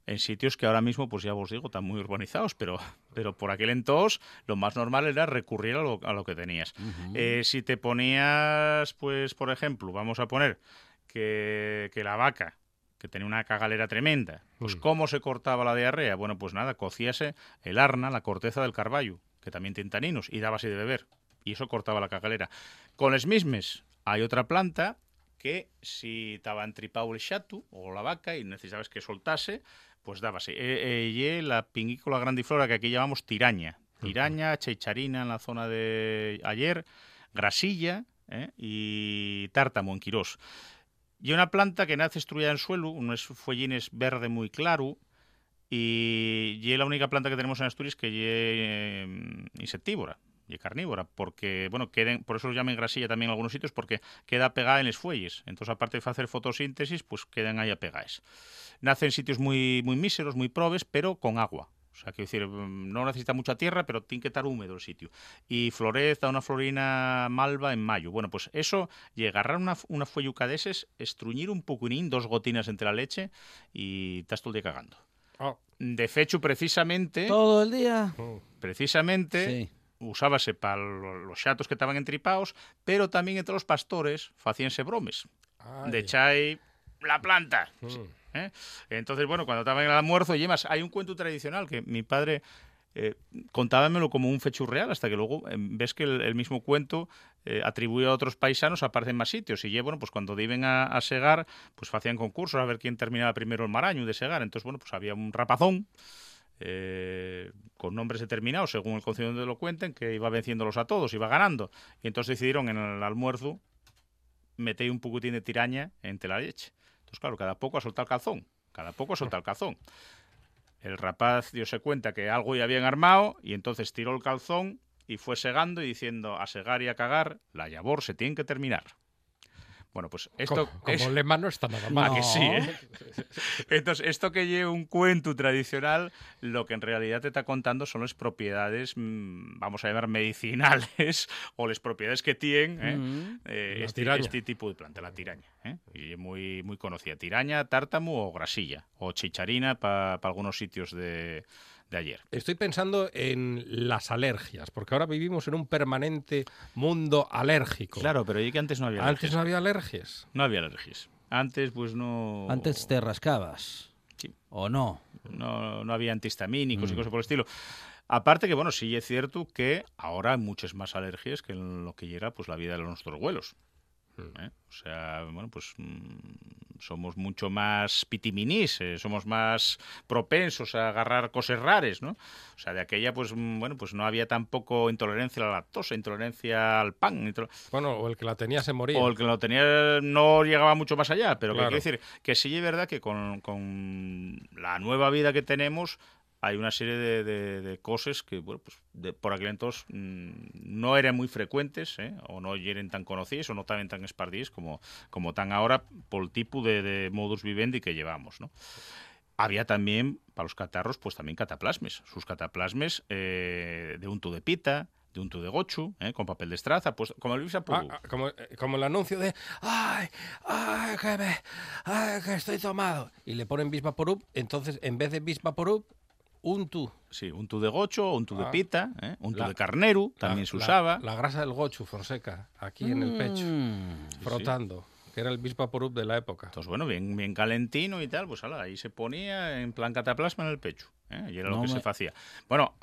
Speaker 3: en sitios que ahora mismo, pues ya os digo, están muy urbanizados, pero, pero por aquel entonces lo más normal era recurrir a lo, a lo que tenías. Eh, si te ponías, pues, por ejemplo, vamos a poner que, que la vaca que tenía una cagalera tremenda. Pues. ¿cómo se cortaba la diarrea? Bueno, pues nada, cocíase el arna, la corteza del carballo, que también tiene taninos, y daba así de beber. Y eso cortaba la cagalera. Con les mismes hay otra planta que si estaba entripado el chatu o la vaca y necesitabas que soltase, pues dábase. Eh, la pingícola grandiflora que aquí llamamos tiraña. Tiraña, chicharina en la zona de ayer, grasilla eh, y tártamo en Quirós. Y una planta que nace estruida en suelo, unos follines verde muy claro, y, es la única planta que tenemos en Asturias que es insectívora y carnívora, porque, bueno, queden, por eso lo llaman grasilla también en algunos sitios, porque queda pegada en los fuelles. Entonces, aparte de hacer fotosíntesis, pues quedan ahí apegadas. Nace en sitios muy, muy míseros, muy probes, pero con agua. O sea, quiero decir, mm, no necesita mucha tierra, pero tiene que estar húmedo el sitio. Y florece una florina malva en mayo. Bueno, pues eso, y agarrar una, una fuelluca de esos, estruñir un poquinín, dos gotinas entre la leche y estás todo el día cagando. Oh. De fecho, precisamente...
Speaker 1: Todo el día.
Speaker 3: Precisamente... Sí usábase para los chatos que estaban entripados, pero también entre los pastores facíanse bromes. De chai la planta. Mm. ¿eh? Entonces, bueno, cuando estaban en el almuerzo, y además hay un cuento tradicional que mi padre eh, contábamelo como un fecho real, hasta que luego em, ves que el, mismo cuento eh, atribuye a otros paisanos aparece en más sitios. Y bueno, pues cuando iban a, segar, pues hacían concursos a ver quién terminaba primero el maraño de segar. Entonces, bueno, pues había un rapazón eh, con nombres determinados, según el concilio donde lo cuenten, que iba venciéndolos a todos, iba ganando. Y entonces decidieron en el almuerzo meter un poquitín de tiraña entre la leche. Entonces, claro, cada poco a soltar el calzón, cada poco a soltar el calzón. El rapaz se cuenta que algo ya habían armado y entonces tiró el calzón y fue segando y diciendo a segar y a cagar, la labor se tiene que terminar. Bueno, pues esto...
Speaker 2: Como, como lema no está nada mal.
Speaker 3: que sí, ¿eh? Entonces, esto que lleva un cuento tradicional, lo que en realidad te está contando son las propiedades, mm, vamos a llamar medicinales, o las propiedades que tienen ¿eh? Eh, este, este, tipo de planta, la tiraña. Y muy, muy conocida. Tiraña, tártamo o grasilla, o chicharina para algunos sitios de de ayer.
Speaker 2: Estoy pensando en las alergias, porque ahora vivimos en un permanente mundo alérgico.
Speaker 3: Claro, pero y que antes no había
Speaker 2: alergias. Antes no había alergias.
Speaker 3: No había alergias. Antes, pues no.
Speaker 1: Antes te rascabas. Sí. ¿O no?
Speaker 3: No, no había antihistamínicos y mm. cosas por el estilo. Aparte que, bueno, sí es cierto que ahora hay muchas más alergias que en lo que era pues, la vida de nuestros abuelos. ¿Eh? O sea, bueno, pues mm, somos mucho más pitiminís, eh, somos más propensos a agarrar cosas raras, ¿no? O sea, de aquella, pues, mm, bueno, pues no había tampoco intolerancia a la lactosa, intolerancia al pan.
Speaker 2: Bueno, o el que la tenía se moría.
Speaker 3: O el que lo tenía no llegaba mucho más allá, pero quiero decir que sí es verdad que con, con la nueva vida que tenemos, hay una serie de, cosas que, bueno, pues por aquel entonces mm, no eran muy frecuentes, ¿eh? o no eran tan conocidas, o no estaban tan esparcidas como, como tan ahora por el tipo de, modus vivendi que llevamos, ¿no? Había también, para los catarros, pues también cataplasmes. Sus cataplasmes eh, de unto de pita, de unto de gochu, ¿eh? con papel de estraza, pues como el
Speaker 2: ah, ah, como, como, el anuncio de ¡Ay! ¡Ay! Que, me, ay, que estoy tomado! Y le ponen Bisvaporub, entonces en vez de Bisvaporub Untu.
Speaker 3: Sí, untu de gocho, untu de ah. pita, ¿eh? untu de carnero, también se usaba.
Speaker 2: La, grasa del gocho, Fonseca, aquí en el pecho, mm. frotando. Que era el Bispaporup de la época.
Speaker 3: Entonces, bueno, bien, bien calentino y tal, pues ahí se ponía en plan cataplasma en el pecho. ¿eh? Y era lo que se hacía. Bueno,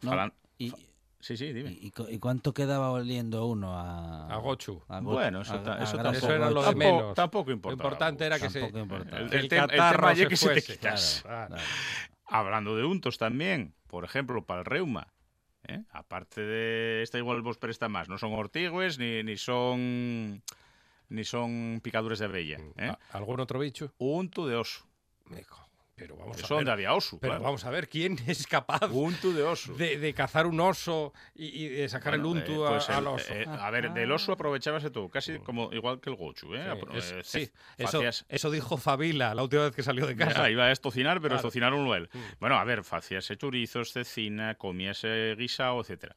Speaker 3: y, Sí, sí, dime.
Speaker 1: ¿Y, cuánto quedaba oliendo uno a,
Speaker 2: a Gochu?
Speaker 3: bueno, eso,
Speaker 2: eso, era lo de menos.
Speaker 3: Tampoco, importaba.
Speaker 2: Lo importante era que se,
Speaker 3: el, el, el, tema que se te quitase. Hablando de untos también, por ejemplo, para el reuma. ¿eh? Aparte de esta igual vos presta más, no son ortigües ni, ni son ni son picadures de abella. ¿eh?
Speaker 2: ¿Algún otro bicho?
Speaker 3: Unto de oso.
Speaker 2: Pero vamos
Speaker 3: a ver. había oso.
Speaker 2: Pero vamos a ver quién es capaz
Speaker 3: untu de, oso.
Speaker 2: de, cazar un oso y, de sacar el untu pues al oso.
Speaker 3: Eh, a ver, del oso aprovechábase todo, casi como igual que el gochu. ¿eh?
Speaker 2: Sí, eh, eso, dijo Fabila la última vez que salió de casa.
Speaker 3: iba a estocinar, pero estocinaron él. Mm. Bueno, a ver, hacíase chorizos, cecina, comíase guisao, etcétera.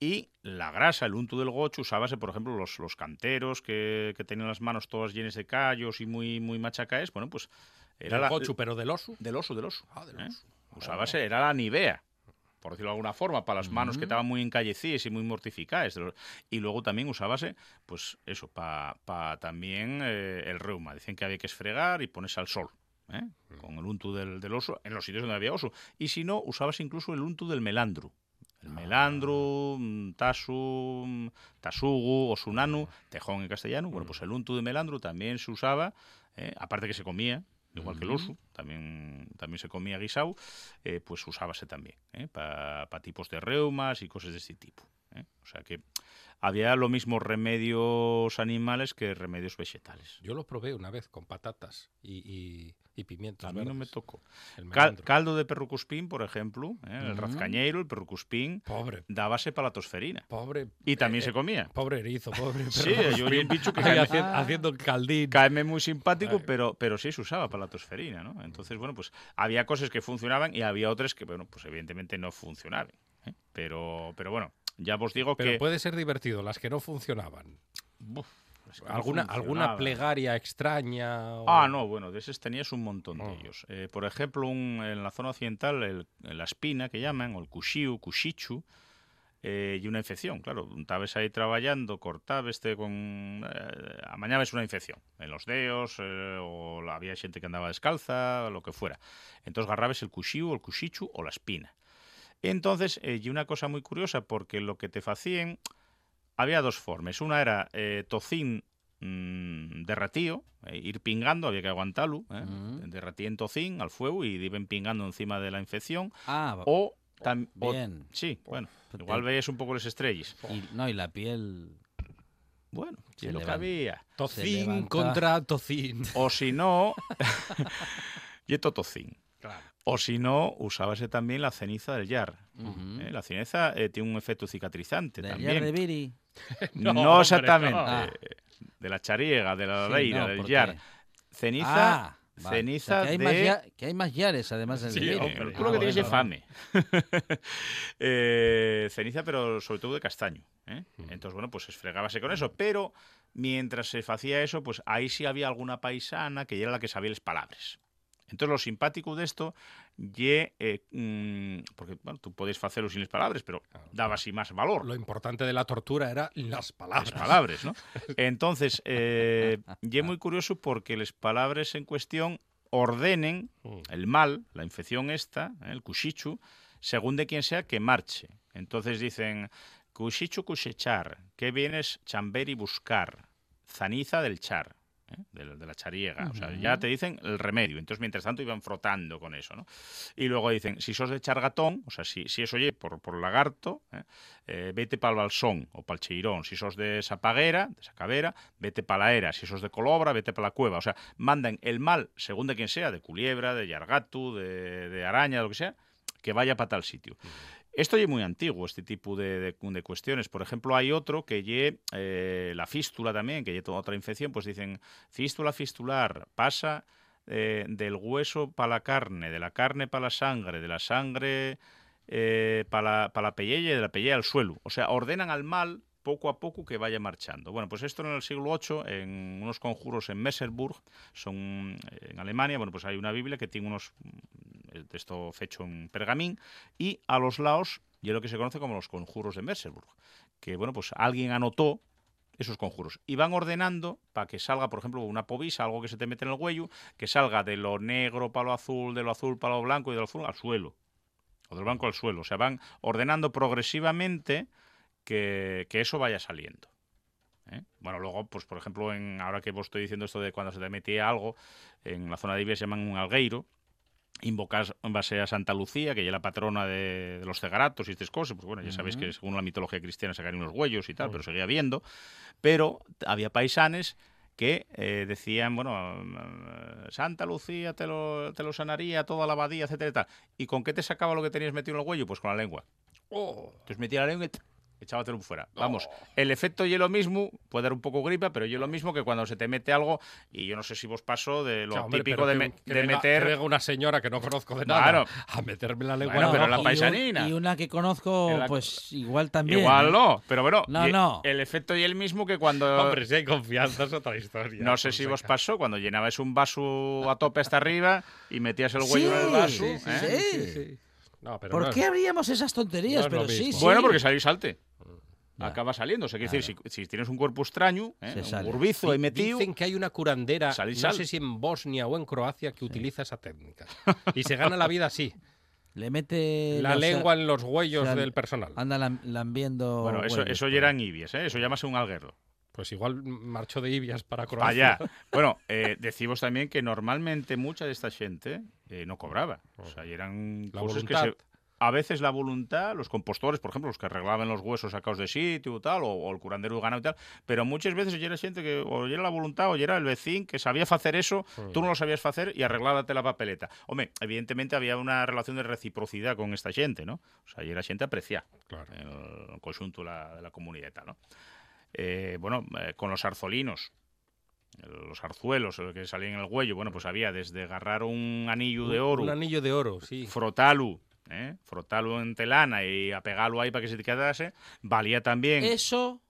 Speaker 3: Y la grasa, el untu del gochu, usábase, por ejemplo, los, los canteros que, que tenían las manos todas llenas de callos y muy, muy machacaes. Bueno, pues
Speaker 2: era la, gochu, pero del oso.
Speaker 3: Del oso, del oso. Ah, del ¿eh? oso. Usábase, era la nivea por decirlo de alguna forma, para las manos que estaban muy encallecidas y muy mortificadas. Y luego también usábase, pues eso, para pa también eh, el reuma. Dicen que había que esfregar y ponerse al sol. ¿eh? Con el untu del, del, oso, en los sitios donde había oso. Y si no, usabas incluso el untu del melandru. El melandru, mm, tasu, mm, tasugu o sunanu, tejón en castellano. Bueno, pues el untu de melandru también se usaba, aparte que se comía, igual que el oso, también, también se comía guisado, eh, pues usábase también ¿eh? para tipos de reumas y cosas de este tipo. ¿eh? O sea que había lo mismo remedios animales que remedios vegetales.
Speaker 2: Yo lo probé una vez con patatas y, y, pimientos.
Speaker 3: A mí no me tocó. caldo de perrucuspín, por ejemplo, ¿eh? el razcañeiro, el perrucuspín, pobre. dábase para la tosferina.
Speaker 2: Pobre.
Speaker 3: Y también se comía.
Speaker 2: Pobre erizo, pobre
Speaker 3: Sí, yo vi un bicho que
Speaker 2: caeme, haciendo, haciendo caldín.
Speaker 3: Caeme muy simpático, pero, pero sí se usaba para la tosferina, ¿no? Entonces, bueno, pues había cosas que funcionaban y había otras que, bueno, pues evidentemente no funcionaban. ¿eh? Pero, pero bueno, ya os digo
Speaker 2: que... Pero puede ser divertido, las que no funcionaban. ¿Alguna, ¿Alguna plegaria extraña?
Speaker 3: Ah, no, bueno, de esos tenías un montón de oh. ellos. Eh, por ejemplo, en la zona occidental, la espina que llaman, o el kushiu, kushichu, eh, y una infección, claro. Estabas ahí trabajando, cortabas con... Eh, a es una infección en los dedos, eh, o había gente que andaba descalza, lo que fuera. Entonces agarrabas el kushiu, el kushichu o la espina. Entonces, eh, y una cosa muy curiosa, porque lo que te facían, había dos formas. Una era eh, tocín mm, derratío, eh, ir pingando, había que aguantarlo, eh,
Speaker 1: Mm.
Speaker 3: derratí en tocín al fuego y iban pingando encima de la infección.
Speaker 1: Ah,
Speaker 3: O, tam- o- sí, bueno,
Speaker 1: Pues
Speaker 3: igual veías un poco las estrellas.
Speaker 1: Y, no, y la piel...
Speaker 3: Bueno,
Speaker 1: Se
Speaker 3: es lo que había.
Speaker 2: Tocín contra tocín.
Speaker 3: O si no, y tocín. O si no, usábase también la ceniza del yar. ¿eh? La ceniza eh, tiene un efecto cicatrizante
Speaker 1: Del
Speaker 3: también.
Speaker 1: yar de Viri.
Speaker 3: No, exactamente.
Speaker 2: no.
Speaker 1: Ah.
Speaker 3: De la chariega, de la
Speaker 1: Sí,
Speaker 3: leira,
Speaker 1: no,
Speaker 3: del
Speaker 1: porque-
Speaker 3: yar. Ceniza,
Speaker 1: Ah, vale.
Speaker 3: ceniza
Speaker 1: O sea, que hay
Speaker 3: de...
Speaker 1: más ya- que hay más yares, además del
Speaker 2: Sí,
Speaker 1: de Viri.
Speaker 2: hombre.
Speaker 3: Pero
Speaker 2: Ah,
Speaker 3: tú lo que tienes es
Speaker 2: bueno.
Speaker 3: fame. Eh, ceniza, pero sobre todo de castaño. ¿eh?
Speaker 2: Mm.
Speaker 3: Entonces, bueno, pues esfregábase con eso. Pero mientras se hacía eso, pues ahí sí había alguna paisana que ya era la que sabía las palabras. Entonces, lo simpático de esto, ye, eh, mm, porque bueno, tú podés hacerlo sin las palabras, pero daba así más valor.
Speaker 2: Lo importante de la tortura era las palabras.
Speaker 3: las palabras, ¿no? Entonces, eh, y es muy curioso porque las palabras en cuestión ordenen
Speaker 2: Mm.
Speaker 3: el mal, la infección esta, ¿eh? el kushichu, según de quien sea que marche. Entonces dicen, kushichu kushechar, que vienes chamber y buscar, zaniza del char. ¿Eh? De, de la chariega, o sea, ya te dicen el remedio. Entonces, mientras tanto, iban frotando con eso, ¿no? Y luego dicen, si sos de chargatón, o sea, si, si eso oye por, por lagarto, ¿eh? eh, vete para el balsón o para el cheirón. Si sos de sapaguera, de sacavera, vete para la era. Si sos de colobra, vete para la cueva. O sea, mandan el mal, según de quien sea, de culiebra, de yargatu, de, de araña, lo que sea, que vaya para tal sitio. Esto es muy antiguo, este tipo de, de- cuestiones. Por ejemplo, hay otro que lle eh, la fístula también, que lle toda otra infección, pues dicen fístula fistular, pasa eh, del hueso para la carne, de la carne para la sangre, de la sangre para la, pa la y de la pellella al suelo. O sea, ordenan al mal poco a poco que vaya marchando. Bueno, pues esto en el siglo VIII, en unos conjuros en Messerburg, son eh, en Alemania, bueno, pues hay una Biblia que tiene unos de esto fecho en pergamín y a los lados y es lo que se conoce como los conjuros de Messerburg, que bueno, pues alguien anotó esos conjuros y van ordenando para que salga, por ejemplo, una povisa, algo que se te mete en el cuello, que salga de lo negro para lo azul, de lo azul para lo blanco y de lo azul al suelo, o del blanco al suelo. O sea, van ordenando progresivamente que, que eso vaya saliendo. ¿eh? Bueno, luego, pues por ejemplo, en, ahora que vos estoy diciendo esto de cuando se te metía algo, en la zona de Ibia se llaman un algueiro, invocas en base a Santa Lucía, que ella es la patrona de, de los cegaratos y estas cosas, pues bueno, ya sabéis que según la mitología cristiana sacarían unos huellos y tal, pero seguía habiendo, pero había paisanes que eh, decían, bueno, eh, Santa Lucía te lo, te lo sanaría, toda la abadía, etcétera y tal. ¿Y con qué te sacaba lo que tenías metido en el huello? Pues con la lengua.
Speaker 2: Oh,
Speaker 3: Entonces metía la lengua y. echábatelo fuera. Vamos, el efecto y lo mismo, puede dar un poco gripa, pero yo lo mismo que cuando se te mete algo, y yo no sé si vos pasó de lo
Speaker 2: o sea, hombre,
Speaker 3: típico de,
Speaker 2: que-
Speaker 3: me-
Speaker 2: que
Speaker 3: de
Speaker 2: venga-
Speaker 3: meter...
Speaker 2: que venga una señora que no conozco de
Speaker 3: Claro.
Speaker 2: nada a meterme la lengua.
Speaker 3: Bueno,
Speaker 2: en
Speaker 3: pero la
Speaker 2: ojo.
Speaker 1: y un-
Speaker 3: paisanina.
Speaker 1: Y una que conozco,
Speaker 3: la-
Speaker 1: pues igual también.
Speaker 3: Igual
Speaker 1: ¿eh?
Speaker 3: no, pero bueno,
Speaker 1: No, no.
Speaker 3: el efecto y el mismo que cuando...
Speaker 2: Hombre, si hay confianza es otra historia.
Speaker 3: No sé si vos pasó cuando llenabais un vaso a tope hasta arriba y metías el huello
Speaker 1: Sí,
Speaker 3: en el vaso.
Speaker 1: sí, sí,
Speaker 3: ¿eh?
Speaker 1: sí.
Speaker 2: Sí, sí. No, pero
Speaker 1: ¿Por
Speaker 2: no
Speaker 1: qué
Speaker 2: es-
Speaker 1: habríamos esas tonterías?
Speaker 2: no
Speaker 1: pero sí, sí.
Speaker 3: Bueno, porque salís salte.
Speaker 1: Ya.
Speaker 3: Acaba saliendo. O sea, quiere decir, si, si tienes un cuerpo extraño, ¿eh?
Speaker 1: Se
Speaker 3: un
Speaker 1: sale.
Speaker 3: burbizo ahí metido,
Speaker 2: Dicen que hay una curandera,
Speaker 3: Sal
Speaker 2: no sé si en Bosnia o en Croacia, que utiliza esa técnica. Y se gana la vida así.
Speaker 1: Le mete
Speaker 2: La
Speaker 1: los-
Speaker 2: lengua en los huellos
Speaker 1: o sea,
Speaker 2: del personal.
Speaker 1: Anda lam- lambiendo.
Speaker 3: bueno, eso,
Speaker 1: pues.
Speaker 3: ya eran ibias, ¿eh? Eso llámase un alguero.
Speaker 2: Pues igual marchó de Ibias para Croacia.
Speaker 3: Allá. Bueno, eh, decimos también que normalmente mucha de esta gente eh, no cobraba. O sea, y eran
Speaker 2: La
Speaker 3: cosas que se... A veces la voluntad, los compostores, por ejemplo, los que arreglaban los huesos sacados de sitio y tal, o, o el curandero de ganado y tal, pero muchas veces ya era gente que o era la voluntad o era el vecino que sabía hacer eso, tú no lo sabías hacer y arreglárate la papeleta. Hombre, evidentemente había una relación de reciprocidad con esta gente, ¿no? O sea, era gente apreciada
Speaker 2: Claro.
Speaker 3: en el conjunto de la, de la comunidad y tal, ¿no? Eh, bueno, eh, con los arzolinos, los arzuelos que salían en el huello, bueno, pues había desde agarrar un anillo de oro,
Speaker 2: Un anillo de oro, sí.
Speaker 3: frotalu, ¿eh? frotalu en telana y apegarlo ahí para que se te quedase, valía también...
Speaker 1: Eso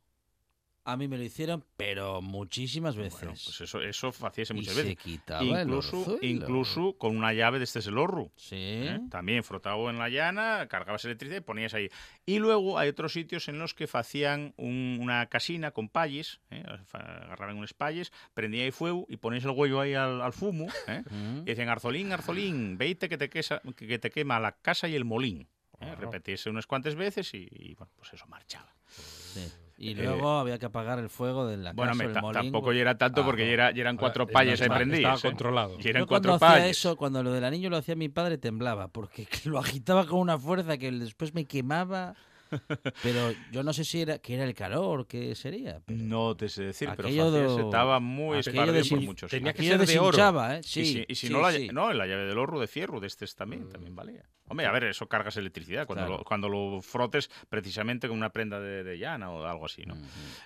Speaker 1: a mí me lo hicieron, pero muchísimas veces.
Speaker 3: Bueno, pues eso, eso hacíase
Speaker 1: y
Speaker 3: muchas
Speaker 1: se
Speaker 3: veces.
Speaker 1: quitaba el
Speaker 3: Incluso,
Speaker 1: orzuelo.
Speaker 3: incluso con una llave de este es el horro.
Speaker 1: Sí.
Speaker 3: ¿eh? También frotado en la llana, cargabas electricidad y ponías ahí. Y luego hay otros sitios en los que hacían un- una casina con palles, ¿eh? Agarraban unos palles, prendía ahí fuego y ponías el huello ahí al, al fumo. ¿eh?
Speaker 1: Mm.
Speaker 3: Y decían, Arzolín, Arzolín, veite que te, quesa- que te quema la casa y el molín. ¿eh? Repetirse unas cuantas veces y, y, bueno, pues eso marchaba.
Speaker 1: Sí. Y luego había que apagar el fuego de la
Speaker 3: Eh, Bueno,
Speaker 1: casa,
Speaker 3: me,
Speaker 1: el molín.
Speaker 3: tampoco ya era tanto
Speaker 2: Ah,
Speaker 3: porque
Speaker 2: no.
Speaker 3: ya, era- ya eran cuatro payas ahí
Speaker 2: estaba-
Speaker 3: prendidas.
Speaker 2: estaba
Speaker 3: ¿eh?
Speaker 2: controlado.
Speaker 3: Y eran
Speaker 1: Yo cuando
Speaker 3: cuatro
Speaker 1: hacía
Speaker 3: payas.
Speaker 1: eso, cuando lo del anillo lo hacía mi padre, temblaba, porque lo agitaba con una fuerza que después me quemaba. Pero yo no sé si era que era el calor, qué sería. pero
Speaker 3: No te sé decir, pero Facías
Speaker 1: de-
Speaker 3: estaba muy esparcido por muchos
Speaker 2: tenía que ser de oro.
Speaker 1: ¿eh? Sí,
Speaker 3: y si, y si
Speaker 1: sí,
Speaker 3: no, la,
Speaker 1: sí.
Speaker 3: no, la llave del oro de fierro de estos también, también valía. Hombre, a ver, eso cargas electricidad cuando,
Speaker 1: Claro.
Speaker 3: lo, cuando lo frotes precisamente con una prenda de, de llana o algo así, ¿no?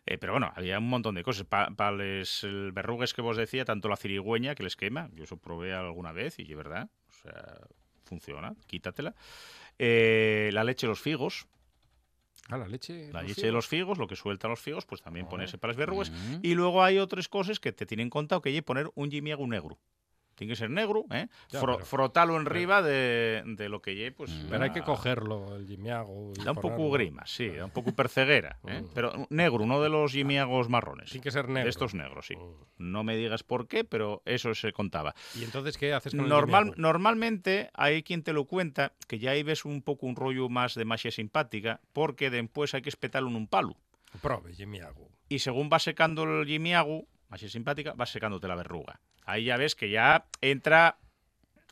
Speaker 3: Eh, pero bueno, había un montón de cosas. Para los verrugues que vos decía, tanto la cirigüeña que les quema, yo eso probé alguna vez y es verdad, o sea, funciona, quítatela. Eh, la leche de los figos,
Speaker 2: Ah, la leche.
Speaker 3: la leche de los figos, lo que sueltan los figos, pues también ponerse para las verrugas.
Speaker 1: Ujú.
Speaker 3: Y luego hay otras cosas que te tienen contado que hay que poner un gimiago negro. Tiene que ser negro, ¿eh?
Speaker 2: Ya,
Speaker 3: Fro-
Speaker 2: pero-
Speaker 3: frotarlo en riba de, de lo que lleve, pues...
Speaker 1: Mm.
Speaker 2: Pero hay que cogerlo, el gimiago.
Speaker 3: Da un poco grima, sí, da un poco perceguera, ¿eh?
Speaker 2: Mm.
Speaker 3: Pero negro, uno de los gimiagos marrones.
Speaker 2: Tiene que ser negro.
Speaker 3: De estos negros, sí.
Speaker 2: Mm.
Speaker 3: No me digas por qué, pero eso se contaba.
Speaker 2: ¿Y entonces qué haces con
Speaker 3: Normal,
Speaker 2: el
Speaker 3: normalmente hay quien te lo cuenta, que ya ahí ves un poco un rollo más de magia simpática, porque después hay que espetarlo en un palo.
Speaker 2: Prove, gimiago.
Speaker 3: Y según va secando el gimiago, magia simpática, va secándote la verruga. Ahí ya ves que ya entra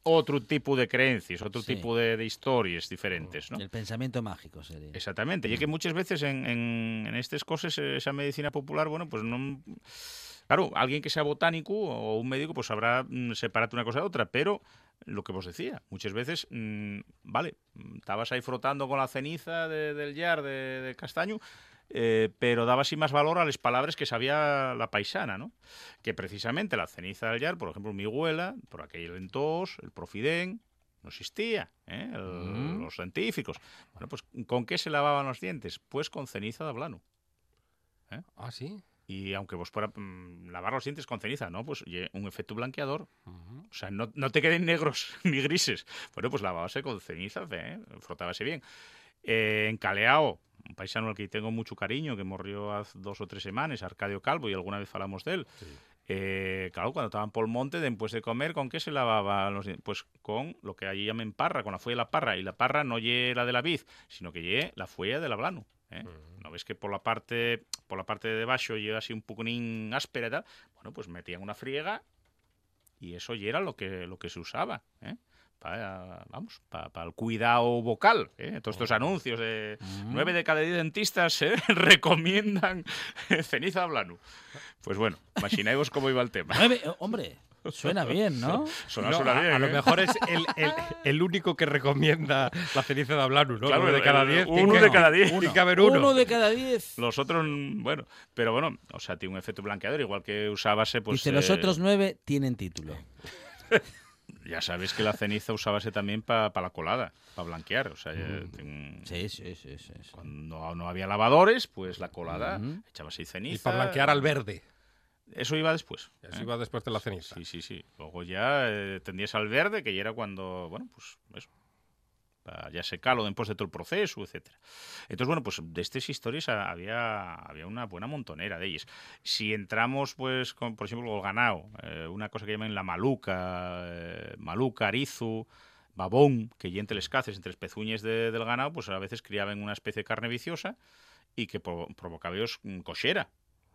Speaker 3: otro tipo de creencias, otro
Speaker 1: Sí.
Speaker 3: tipo de, de historias diferentes, ¿no?
Speaker 1: El pensamiento mágico sería.
Speaker 3: Exactamente. Y es que muchas veces en, en, en estas cosas, eh, esa medicina popular, bueno, pues no... Claro, alguien que sea botánico o un médico, pues sabrá mm, separarte una cosa de otra, pero lo que vos decía, muchas veces, mm, vale, mm, estabas ahí frotando con la ceniza de- del yar de, de castaño, eh, pero daba así más valor a las palabras que sabía la paisana, ¿no? Que precisamente la ceniza del yar, por ejemplo, mi abuela, por aquel entos, el profidén, no existía, ¿eh? El-
Speaker 1: Mm.
Speaker 3: los científicos. Bueno, pues ¿con qué se lavaban los dientes? Pues con ceniza de ablano.
Speaker 2: Ah, sí.
Speaker 3: Y aunque vos fuera mm, lavar los dientes con ceniza, ¿no? Pues un efecto blanqueador. O sea, no, no te queden negros ni grises. Bueno, pues lavabase con ceniza, ¿eh? frotábase bien. Eh, en Caleao, un paisano al que tengo mucho cariño, que murió hace dos o tres semanas, Arcadio Calvo, y alguna vez hablamos de él.
Speaker 2: Sí.
Speaker 3: Eh, claro, cuando estaban por el monte, después de comer, ¿con qué se lavaban los dientes? Pues con lo que allí llaman parra, con la fuella de la parra. Y la parra no lle la de la vid, sino que lle la fuella del ablano. ¿eh?
Speaker 2: Mm.
Speaker 3: ¿No ves que por la parte por la parte de debajo llega así un poconín áspera y tal? Bueno, pues metían una friega y eso ya era lo que, lo que se usaba, ¿eh? Para, vamos, para el cuidado vocal, ¿eh? Todos estos anuncios de
Speaker 1: Mm.
Speaker 3: nueve de cada diez dentistas ¿eh? recomiendan ceniza blano. Pues bueno, imagináis cómo iba el tema.
Speaker 1: Nueve, eh, hombre, suena bien, ¿no?
Speaker 3: Suena,
Speaker 2: No,
Speaker 3: suena
Speaker 2: a,
Speaker 3: bien,
Speaker 2: a lo
Speaker 3: ¿eh?
Speaker 2: mejor es el, el- el único que recomienda la ceniza de Ablanu, ¿no?
Speaker 3: Claro,
Speaker 2: Uno de cada diez.
Speaker 3: uno
Speaker 2: tiene que-
Speaker 3: de cada diez.
Speaker 2: Tiene que haber uno.
Speaker 1: Uno de cada diez.
Speaker 3: Los otros, bueno, pero bueno, o sea, tiene un efecto blanqueador, igual que usábase, pues...
Speaker 1: Dice, los
Speaker 3: eh,
Speaker 1: otros nueve tienen título.
Speaker 3: Ya sabes que la ceniza usábase también para la colada, para blanquear. O sea, ten-
Speaker 1: Sí, sí, sí, sí. sí.
Speaker 3: cuando no había lavadores, pues la colada
Speaker 1: Ujú.
Speaker 3: echabas ahí ceniza.
Speaker 2: Y para blanquear al verde.
Speaker 3: Eso iba después.
Speaker 2: Así
Speaker 3: ¿eh?
Speaker 2: va después de la ceniza.
Speaker 3: Sí, sí, sí. Luego ya eh, tendías al verde, que ya era cuando, bueno, pues eso. Ya secarlo después de todo el proceso, etcétera. Entonces, bueno, pues de estas historias ha- había, había una buena montonera de ellas. Si entramos, pues, con, por ejemplo, el ganado, eh, una cosa que llaman la maluca, eh, maluca, arizu, babón, que entre les caces, entre las pezuñas de- del ganado, pues a veces criaban una especie de carne viciosa y que pro- provocaba ellos mm, cochera.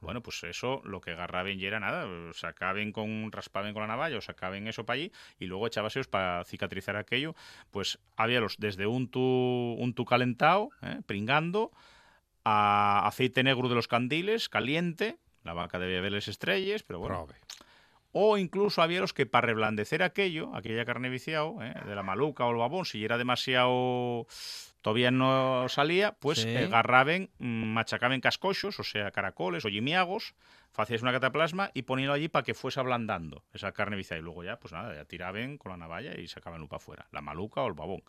Speaker 3: Bueno, pues eso lo que agarraban ya era nada, sacaban con, raspaban con la navalla o sacaban eso para allí y luego echábaseos para cicatrizar aquello. Pues había los desde un tu, un tu calentado, ¿eh? pringando, a aceite negro de los candiles, caliente, la vaca debía verles estrellas, pero bueno,
Speaker 2: Prove.
Speaker 3: O incluso había los que para reblandecer aquello, aquella carne viciado, ¿eh? de la maluca o el babón, si era demasiado todavía no salía, pues
Speaker 1: Sí.
Speaker 3: agarraban, mm, machacaban cascochos, o sea, caracoles o yimiagos, hacías una cataplasma y ponían allí para que fuese ablandando esa carne viciada. Y luego ya, pues nada, ya tiraban con la navalla y sacaban para afuera, la maluca o el babón.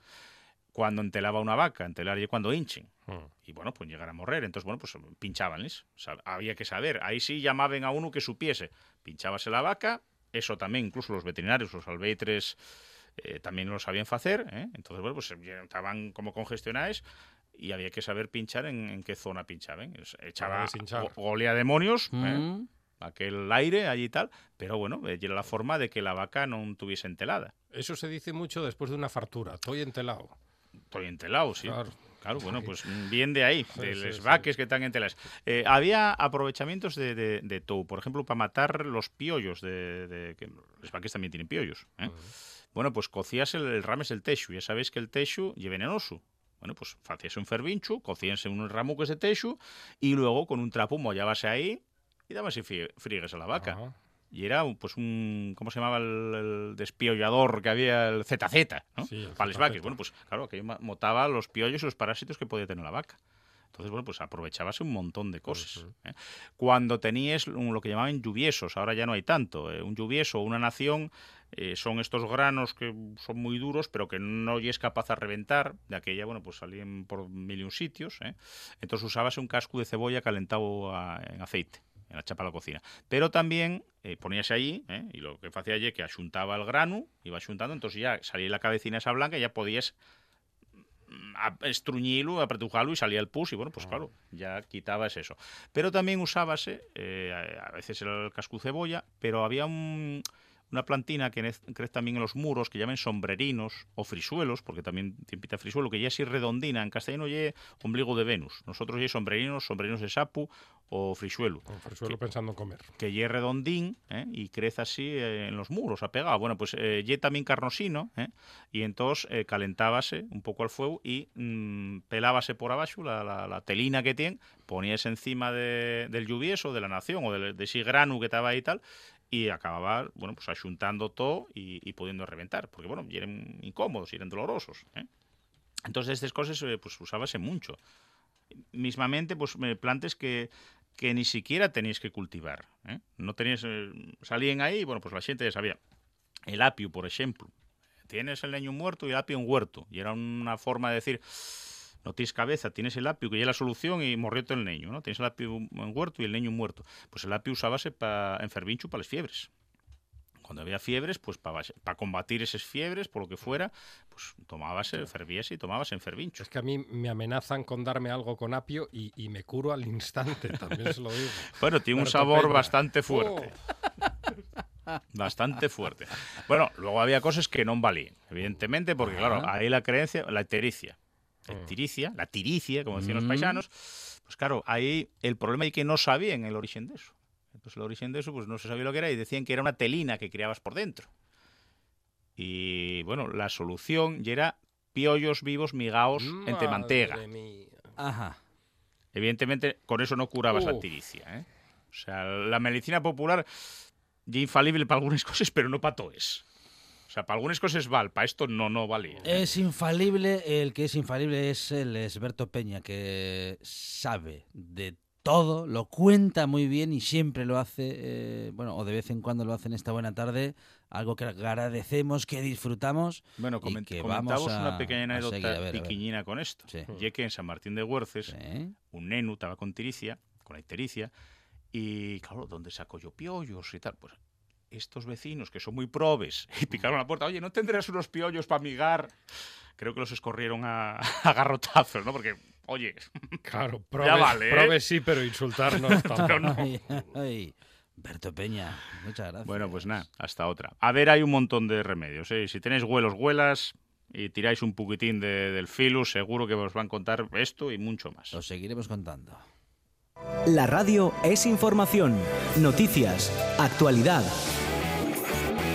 Speaker 3: Cuando entelaba una vaca, entelar y cuando hinchen
Speaker 2: Mm.
Speaker 3: y bueno, pues llegar a morrer. Entonces, bueno, pues pinchabanles. O sea, había que saber. Ahí sí llamaban a uno que supiese. Pinchábase la vaca, eso también, incluso los veterinarios, los albeitres, eh, también lo sabían hacer. ¿eh? Entonces, bueno, pues ya estaban como congestionados y había que saber pinchar en, en qué zona pinchaban. Echaba golea demonios, ¿eh?
Speaker 1: Mm.
Speaker 3: aquel aire allí y tal, pero bueno, eh, era la forma de que la vaca no tuviese entelada.
Speaker 2: Eso se dice mucho después de una fartura. Estoy entelado.
Speaker 3: Estoy entelado, sí.
Speaker 2: Claro.
Speaker 3: Claro, bueno, pues bien de ahí,
Speaker 2: Sí,
Speaker 3: de
Speaker 2: sí,
Speaker 3: los
Speaker 2: sí.
Speaker 3: vaques que están entelas. Eh, había aprovechamientos de, de, de todo, por ejemplo, para matar los piollos, de, de- que los vaques también tienen piollos. ¿eh? Bueno, pues cocías el, el rames el texu, ya sabéis que el texu es venenoso. Bueno, pues hacías un fervinchu, cocíanse unos ramuques de texu y luego con un trapo mollabase ahí y dabas friegues a la vaca. Y era pues un, ¿cómo se llamaba el, el despiollador que había? El ZZ, ¿no?
Speaker 2: Sí, el
Speaker 3: Para
Speaker 2: ZZ.
Speaker 3: vaques. Bueno, pues claro, que motaba los piollos y los parásitos que podía tener la vaca. Entonces, bueno, pues aprovechabas un montón de cosas. ¿eh? Cuando tenías lo que llamaban lluviesos, ahora ya no hay tanto. ¿eh? Un lluvieso, una nación, eh, son estos granos que son muy duros, pero que no es capaz de reventar. De aquella, bueno, pues salían por mil y un sitios. ¿eh? Entonces usabas un casco de cebolla calentado a- en aceite, en la chapa de la cocina. Pero también eh, poníase allí, ¿eh? y lo que hacía allí que axuntaba el grano, iba axuntando, entonces ya salía la cabecina esa blanca y ya podías mm, estruñirlo, apretujarlo y salía el pus y bueno, pues claro, ya quitabas eso. Pero también usábase, eh, a veces era el casco de cebolla, pero había un- una plantina que crece también en los muros, que llaman sombrerinos o frisuelos, porque también tiene pinta de frisuelo, que ya es redondina, en castellano ya es ombligo de Venus. Nosotros ya sombrerinos, sombrerinos de sapu o frisuelo
Speaker 2: Con Fresuelo pensando en comer.
Speaker 3: que ye redondín ¿eh? y crece así eh, en los muros, apegado. Bueno, pues eh, ye también carnosino ¿eh? y entonces calentábase un poco al fuego y mm, pelábase por abajo la, la- la telina que tiene, ponías encima de- del lluvieso, de la nación o de, de ese grano que estaba ahí y tal y acababa, bueno, pues achuntando todo y, y pudiendo reventar, porque bueno, eran incómodos, eran dolorosos. ¿eh? Entonces estas cosas eh, pues usábase mucho. Mismamente, pues plantas que, que ni siquiera teníais que cultivar. ¿eh? No teníais, eh, salían ahí, bueno, pues la gente ya sabía. El apio, por ejemplo. Tienes el leño muerto y el apio en huerto. Y era una forma de decir, no tienes cabeza, tienes el apio, que ya es la solución, y morrió el leño, ¿no? Tienes el apio en huerto y el leño muerto. Pues el apio usábase para enfervincho para las fiebres. Cuando había fiebres, pues para combatir esas fiebres, por lo que fuera, pues tomábase, fervíase y tomabas enfervincho.
Speaker 2: Es que a mí me amenazan con darme algo con apio y, y me curo al instante, también se lo digo.
Speaker 3: Bueno, tiene un sabor bastante fuerte.
Speaker 2: Oh,
Speaker 3: Bastante fuerte. Bueno, luego había cosas que no valían, evidentemente, porque claro, ahí la creencia, la tericia. La
Speaker 2: Mm.
Speaker 3: tiricia, la tiricia, como decían los
Speaker 1: Mm.
Speaker 3: paisanos, pues claro, ahí el problema es que no sabían el origen de eso. Entonces el origen de eso, pues no se sabía lo que era y decían que era una telina que criabas por dentro. Y bueno, la solución ya era piollos vivos migaos entre mantega.
Speaker 2: mía.
Speaker 1: Ajá.
Speaker 3: Evidentemente, con eso no curabas la tiricia. ¿eh? O sea, la medicina popular ya infalible para algunas cosas, pero no para todas. O sea, para algunas cosas vale, para esto no, no valía.
Speaker 1: Es infalible, el que es infalible es el Esberto Peña, que sabe de todo, lo cuenta muy bien y siempre lo hace, eh, bueno, o de vez en cuando lo hace en esta buena tarde, algo que agradecemos, que disfrutamos.
Speaker 3: Bueno, coment-
Speaker 1: que
Speaker 3: comentamos
Speaker 1: a-
Speaker 3: una pequeña anécdota piquiñina con esto.
Speaker 1: Sí.
Speaker 3: Y es que en San Martín de Huerces,
Speaker 1: Sí.
Speaker 3: un nenu estaba con tiricia, con la ictericia, y claro, ¿dónde saco yo piollos y tal? Pues estos vecinos que son muy probes y picaron la puerta, oye, ¿no tendrás unos piollos para migar? Creo que los escorrieron a, a garrotazos, ¿no? Porque, oye,
Speaker 2: Claro, probe,
Speaker 3: vale, ¿eh?
Speaker 2: probe sí, pero insultarnos tampoco.
Speaker 3: no.
Speaker 1: Ay, ay. Berto Peña, muchas gracias.
Speaker 3: Bueno, pues nada, hasta otra. A ver, hay un montón de remedios. ¿eh? Si tenéis huelos, huelas y tiráis un poquitín de- del filus, seguro que os van a contar esto y mucho más.
Speaker 1: Lo seguiremos contando.
Speaker 4: La radio es información, noticias, actualidad.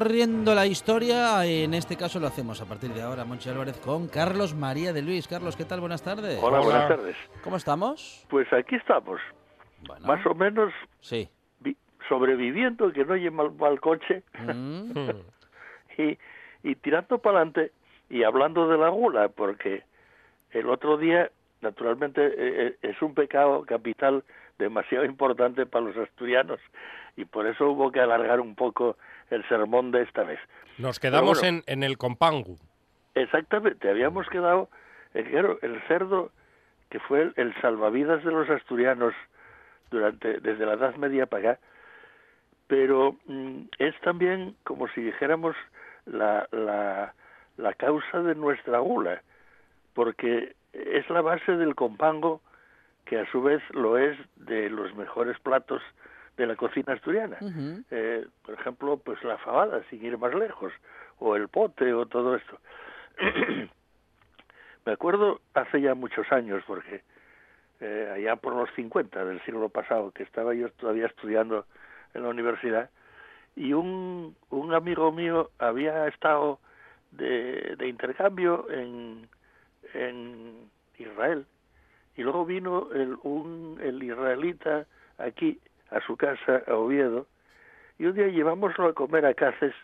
Speaker 1: Recorriendo la historia. En este caso lo hacemos a partir de ahora, Monchi Álvarez, con Carlos María de Luis. Carlos, ¿qué tal? Buenas tardes.
Speaker 5: Hola,
Speaker 2: Hola.
Speaker 5: buenas tardes.
Speaker 1: ¿Cómo estamos?
Speaker 5: Pues aquí estamos,
Speaker 1: Bueno,
Speaker 5: más o menos
Speaker 1: Sí.
Speaker 5: vi- sobreviviendo, que no oye mal, mal coche,
Speaker 1: Mm,
Speaker 5: y, y tirando para adelante y hablando de la gula, porque el otro día, naturalmente, eh, eh, es un pecado capital demasiado importante para los asturianos y por eso hubo que alargar un poco el sermón de esta vez.
Speaker 2: Nos quedamos
Speaker 5: bueno.
Speaker 2: en, en el compangu.
Speaker 5: Exactamente, habíamos quedado, eh, claro, el cerdo que fue el, el salvavidas de los asturianos durante desde la Edad Media para acá, pero mm, es también como si dijéramos la, la, la causa de nuestra gula, porque es la base del compango que a su vez lo es de los mejores platos de la cocina asturiana. Eh, por ejemplo, pues la fabada, sin ir más lejos, o el pote, o todo esto. Me acuerdo hace ya muchos años, porque eh, allá por los 50 del siglo pasado, que estaba yo todavía estudiando en la universidad, y un, un amigo mío había estado de, de intercambio en, en Israel, y luego vino el, un, el israelita aquí a su casa, a Oviedo, y un día llevámoslo a comer a Cáceres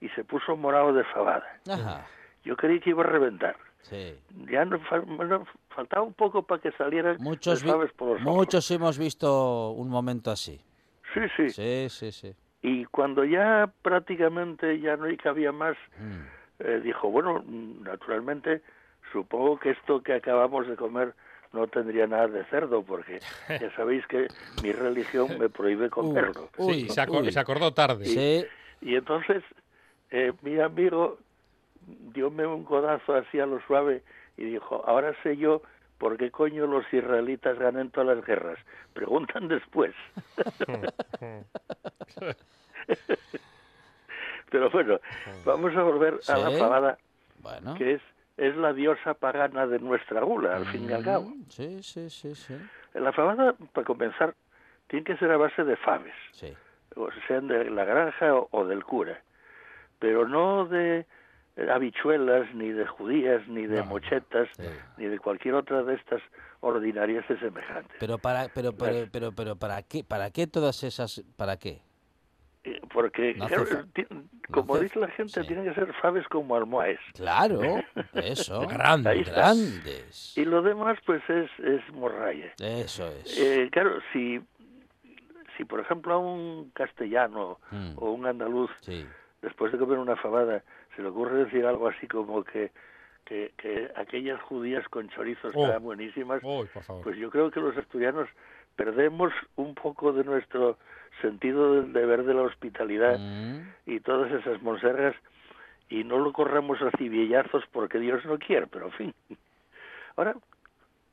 Speaker 5: y se puso morado de fabada.
Speaker 1: Ajá.
Speaker 5: Yo creí que iba a reventar.
Speaker 1: Sí.
Speaker 5: Ya no, fal- bueno, faltaba un poco para que salieran
Speaker 1: Muchos,
Speaker 5: por los ojos.
Speaker 1: muchos hemos visto un momento así.
Speaker 5: Sí, sí,
Speaker 1: Sí, sí, sí.
Speaker 5: Y cuando ya prácticamente ya no cabía más,
Speaker 1: Mm.
Speaker 5: eh, dijo, bueno, mm, naturalmente, supongo que esto que acabamos de comer no tendría nada de cerdo, porque ya sabéis que mi religión me prohíbe comerlo.
Speaker 1: Uy,
Speaker 2: sí, se, acor-
Speaker 1: uy.
Speaker 2: se acordó tarde.
Speaker 1: Sí.
Speaker 5: Y entonces eh, mi amigo dióme un codazo así a lo suave y dijo, ahora sé yo por qué coño los israelitas ganan todas las guerras. Preguntan después. Pero bueno, vamos a volver a la
Speaker 1: Bueno.
Speaker 5: que es, es la diosa pagana de nuestra gula, al fin y al cabo.
Speaker 1: Mm, Sí, sí, sí, sí.
Speaker 5: La fabada, para comenzar, tiene que ser a base de faves.
Speaker 1: Sí.
Speaker 5: o sean de la granja o, o del cura, pero no de habichuelas, ni de judías, ni de
Speaker 2: No,
Speaker 5: mochetas,
Speaker 1: Sí.
Speaker 5: ni de cualquier otra de estas ordinarias de semejantes.
Speaker 1: Pero para, pero, pero,
Speaker 5: Gracias.
Speaker 1: pero, pero, ¿para qué? ¿Para qué todas esas? ¿Para qué?
Speaker 5: Eh, Porque,
Speaker 1: No
Speaker 5: claro, ti-
Speaker 1: no
Speaker 5: como
Speaker 1: hace-
Speaker 5: dice la gente,
Speaker 1: sí.
Speaker 5: tienen que ser faves como almohades.
Speaker 1: Claro, eso.
Speaker 2: Grande.
Speaker 5: Ahí está.
Speaker 1: Grandes.
Speaker 5: Y lo demás, pues, es, es morralla.
Speaker 1: Eso es.
Speaker 5: Eh, claro, si, si por ejemplo a un castellano
Speaker 1: Mm,
Speaker 5: o un andaluz
Speaker 1: Sí.
Speaker 5: después de comer una fabada, se le ocurre decir algo así como que, que, que aquellas judías con chorizos
Speaker 2: Oh.
Speaker 5: estaban buenísimas,
Speaker 2: favor.
Speaker 5: pues yo creo que los asturianos perdemos un poco de nuestro sentido del deber de la hospitalidad
Speaker 1: Mm,
Speaker 5: y todas esas monsergas y no lo corremos a cibillazos porque Dios no quiere, pero en fin. Ahora,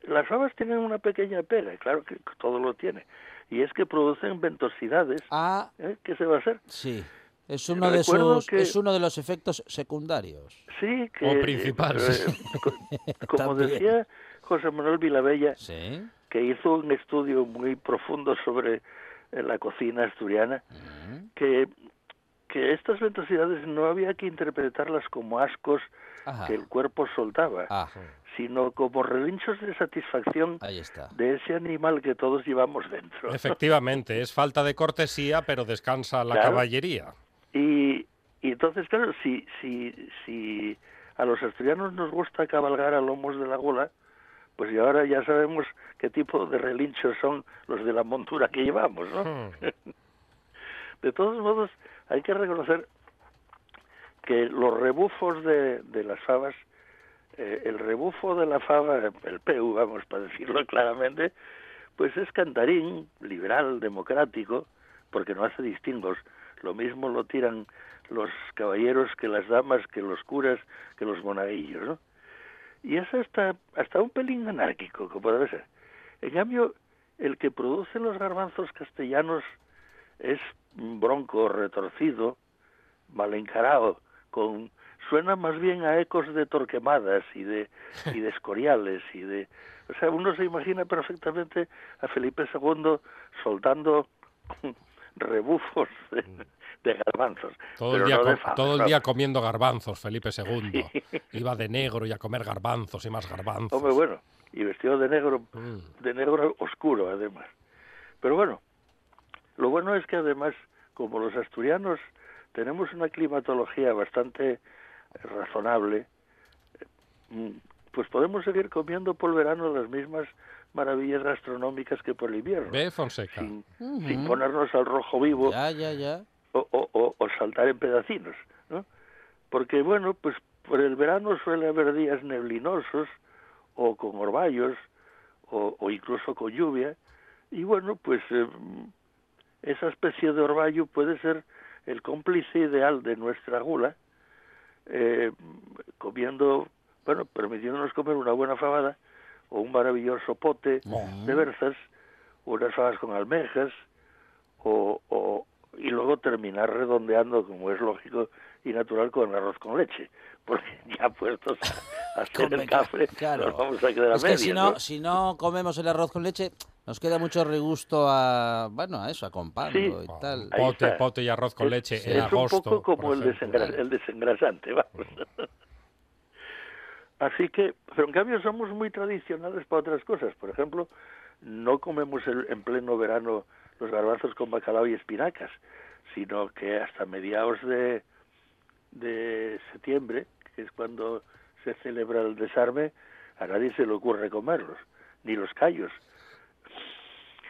Speaker 5: las fabas tienen una pequeña pega, claro que todo lo tiene, y es que producen ventosidades.
Speaker 1: Ah,
Speaker 5: ¿eh? ¿Qué se va a hacer?
Speaker 1: sí. Es uno de sus,
Speaker 5: que-
Speaker 1: es uno de los efectos secundarios.
Speaker 5: Sí, que...
Speaker 2: O principales.
Speaker 5: eh, co- como decía José Manuel Vilabella,
Speaker 1: Sí.
Speaker 5: Que hizo un estudio muy profundo sobre eh, la cocina asturiana, que, que estas ventosidades no había que interpretarlas como ascos
Speaker 1: Ajá.
Speaker 5: que el cuerpo soltaba,
Speaker 1: Ah,
Speaker 5: sino como relinchos de satisfacción
Speaker 1: ahí está.
Speaker 5: de ese animal que todos llevamos dentro.
Speaker 2: Efectivamente, es falta de cortesía, pero descansa la
Speaker 5: Claro.
Speaker 2: caballería.
Speaker 5: Y, y entonces, claro, si, si, si a los asturianos nos gusta cabalgar a lomos de la gola, pues y ahora ya sabemos qué tipo de relinchos son los de la montura que llevamos, ¿no?
Speaker 2: Hmm.
Speaker 5: De todos modos, hay que reconocer que los rebufos de, de las fabas, eh, el rebufo de la fava, el PEU, vamos, para decirlo claramente, pues es cantarín, liberal, democrático, porque no hace distingos. Lo mismo lo tiran los caballeros que las damas, que los curas, que los monaguillos, ¿no? Y es hasta, hasta un pelín anárquico, como debe ser. En cambio, el que produce los garbanzos castellanos es bronco, retorcido, mal encarado, con suena más bien a ecos de torquemadas y de y escoriales y de o sea uno se imagina perfectamente a Felipe II soltando rebufos de, de garbanzos.
Speaker 2: Todo, el día,
Speaker 5: no de
Speaker 2: todo el día comiendo garbanzos, Felipe II. Iba de negro y a comer garbanzos y más garbanzos.
Speaker 5: Hombre, bueno, y vestido de negro,
Speaker 2: Mm.
Speaker 5: de negro oscuro además. Pero bueno, lo bueno es que además, como los asturianos tenemos una climatología bastante eh, razonable, eh, mm, pues podemos seguir comiendo por el verano las mismas maravillas gastronómicas que por el invierno.
Speaker 2: Ve, Fonseca.
Speaker 5: Sin, sin ponernos al rojo vivo
Speaker 1: Ya, ya, ya.
Speaker 5: o, o- o- o saltar en pedacinos, ¿no? Porque, bueno, pues por el verano suele haber días neblinosos o con orvallos o, o incluso con lluvia y, bueno, pues eh, esa especie de orvallo puede ser el cómplice ideal de nuestra gula, eh, comiendo, bueno, permitiéndonos comer una buena fabada o un maravilloso pote de berzas, unas fabas con almejas, o, o- y luego terminar redondeando, como es lógico y natural, con arroz con leche. Porque ya puestos a, a hacer el café,
Speaker 1: claro.
Speaker 5: nos vamos a quedar a
Speaker 1: Es que
Speaker 5: medias,
Speaker 1: si no,
Speaker 5: ¿no?
Speaker 1: si no comemos el arroz con leche, nos queda mucho regusto a, bueno, a eso, a con pan
Speaker 5: Sí.
Speaker 1: y tal.
Speaker 5: Ahí
Speaker 2: Pote, y arroz con
Speaker 5: Es-
Speaker 2: leche
Speaker 5: es,
Speaker 2: en
Speaker 5: un
Speaker 2: agosto.
Speaker 5: poco como el, desengra- el desengrasante, vamos. Así que, pero en cambio somos muy tradicionales para otras cosas. Por ejemplo, no comemos el- en pleno verano los garbanzos con bacalao y espinacas, sino que hasta mediados de, de septiembre, que es cuando se celebra el desarme, a nadie se le ocurre comerlos, ni los callos.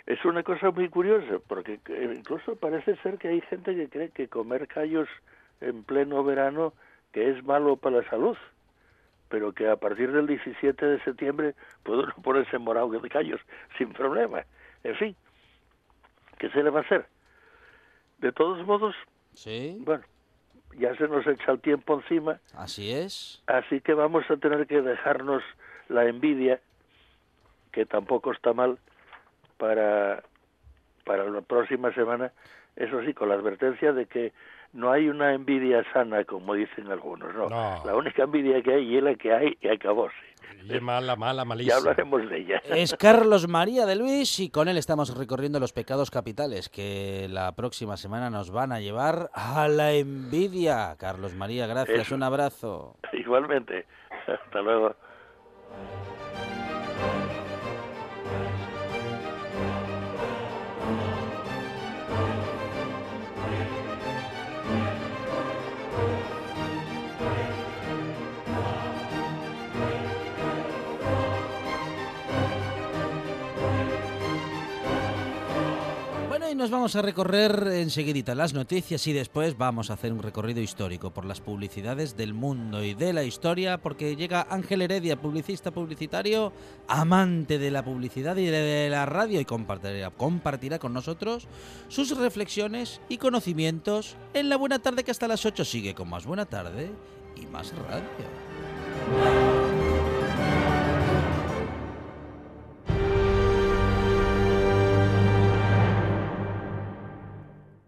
Speaker 5: Es una cosa muy curiosa, porque incluso parece ser que hay gente que cree que comer callos en pleno verano que es malo para la salud, pero que a partir del 17 de septiembre puede uno ponerse morado de callos sin problema. En fin, ¿qué se le va a hacer? De todos modos,
Speaker 1: Sí,
Speaker 5: bueno, ya se nos echa el tiempo encima,
Speaker 1: así es.
Speaker 5: así que vamos a tener que dejarnos la envidia, que tampoco está mal, para, para la próxima semana, eso sí, con la advertencia de que no hay una envidia sana, como dicen algunos, no.
Speaker 2: No.
Speaker 5: La única envidia que hay es la que hay y acabóse.
Speaker 2: Y es mala, mala,
Speaker 5: Ya
Speaker 2: malísima.
Speaker 5: hablaremos de ella.
Speaker 1: Es Carlos María de Luis y con él estamos recorriendo los pecados capitales que la próxima semana nos van a llevar a la envidia. Carlos María, gracias,
Speaker 5: Eso.
Speaker 1: un abrazo.
Speaker 5: Igualmente. Hasta luego.
Speaker 1: Y nos vamos a recorrer enseguidita las noticias y después vamos a hacer un recorrido histórico por las publicidades del mundo y de la historia porque llega Ángel Heredia, publicista publicitario, amante de la publicidad y de la radio y compartirá, compartirá con nosotros sus reflexiones y conocimientos en la buena tarde que hasta las 8 sigue con más buena tarde y más radio.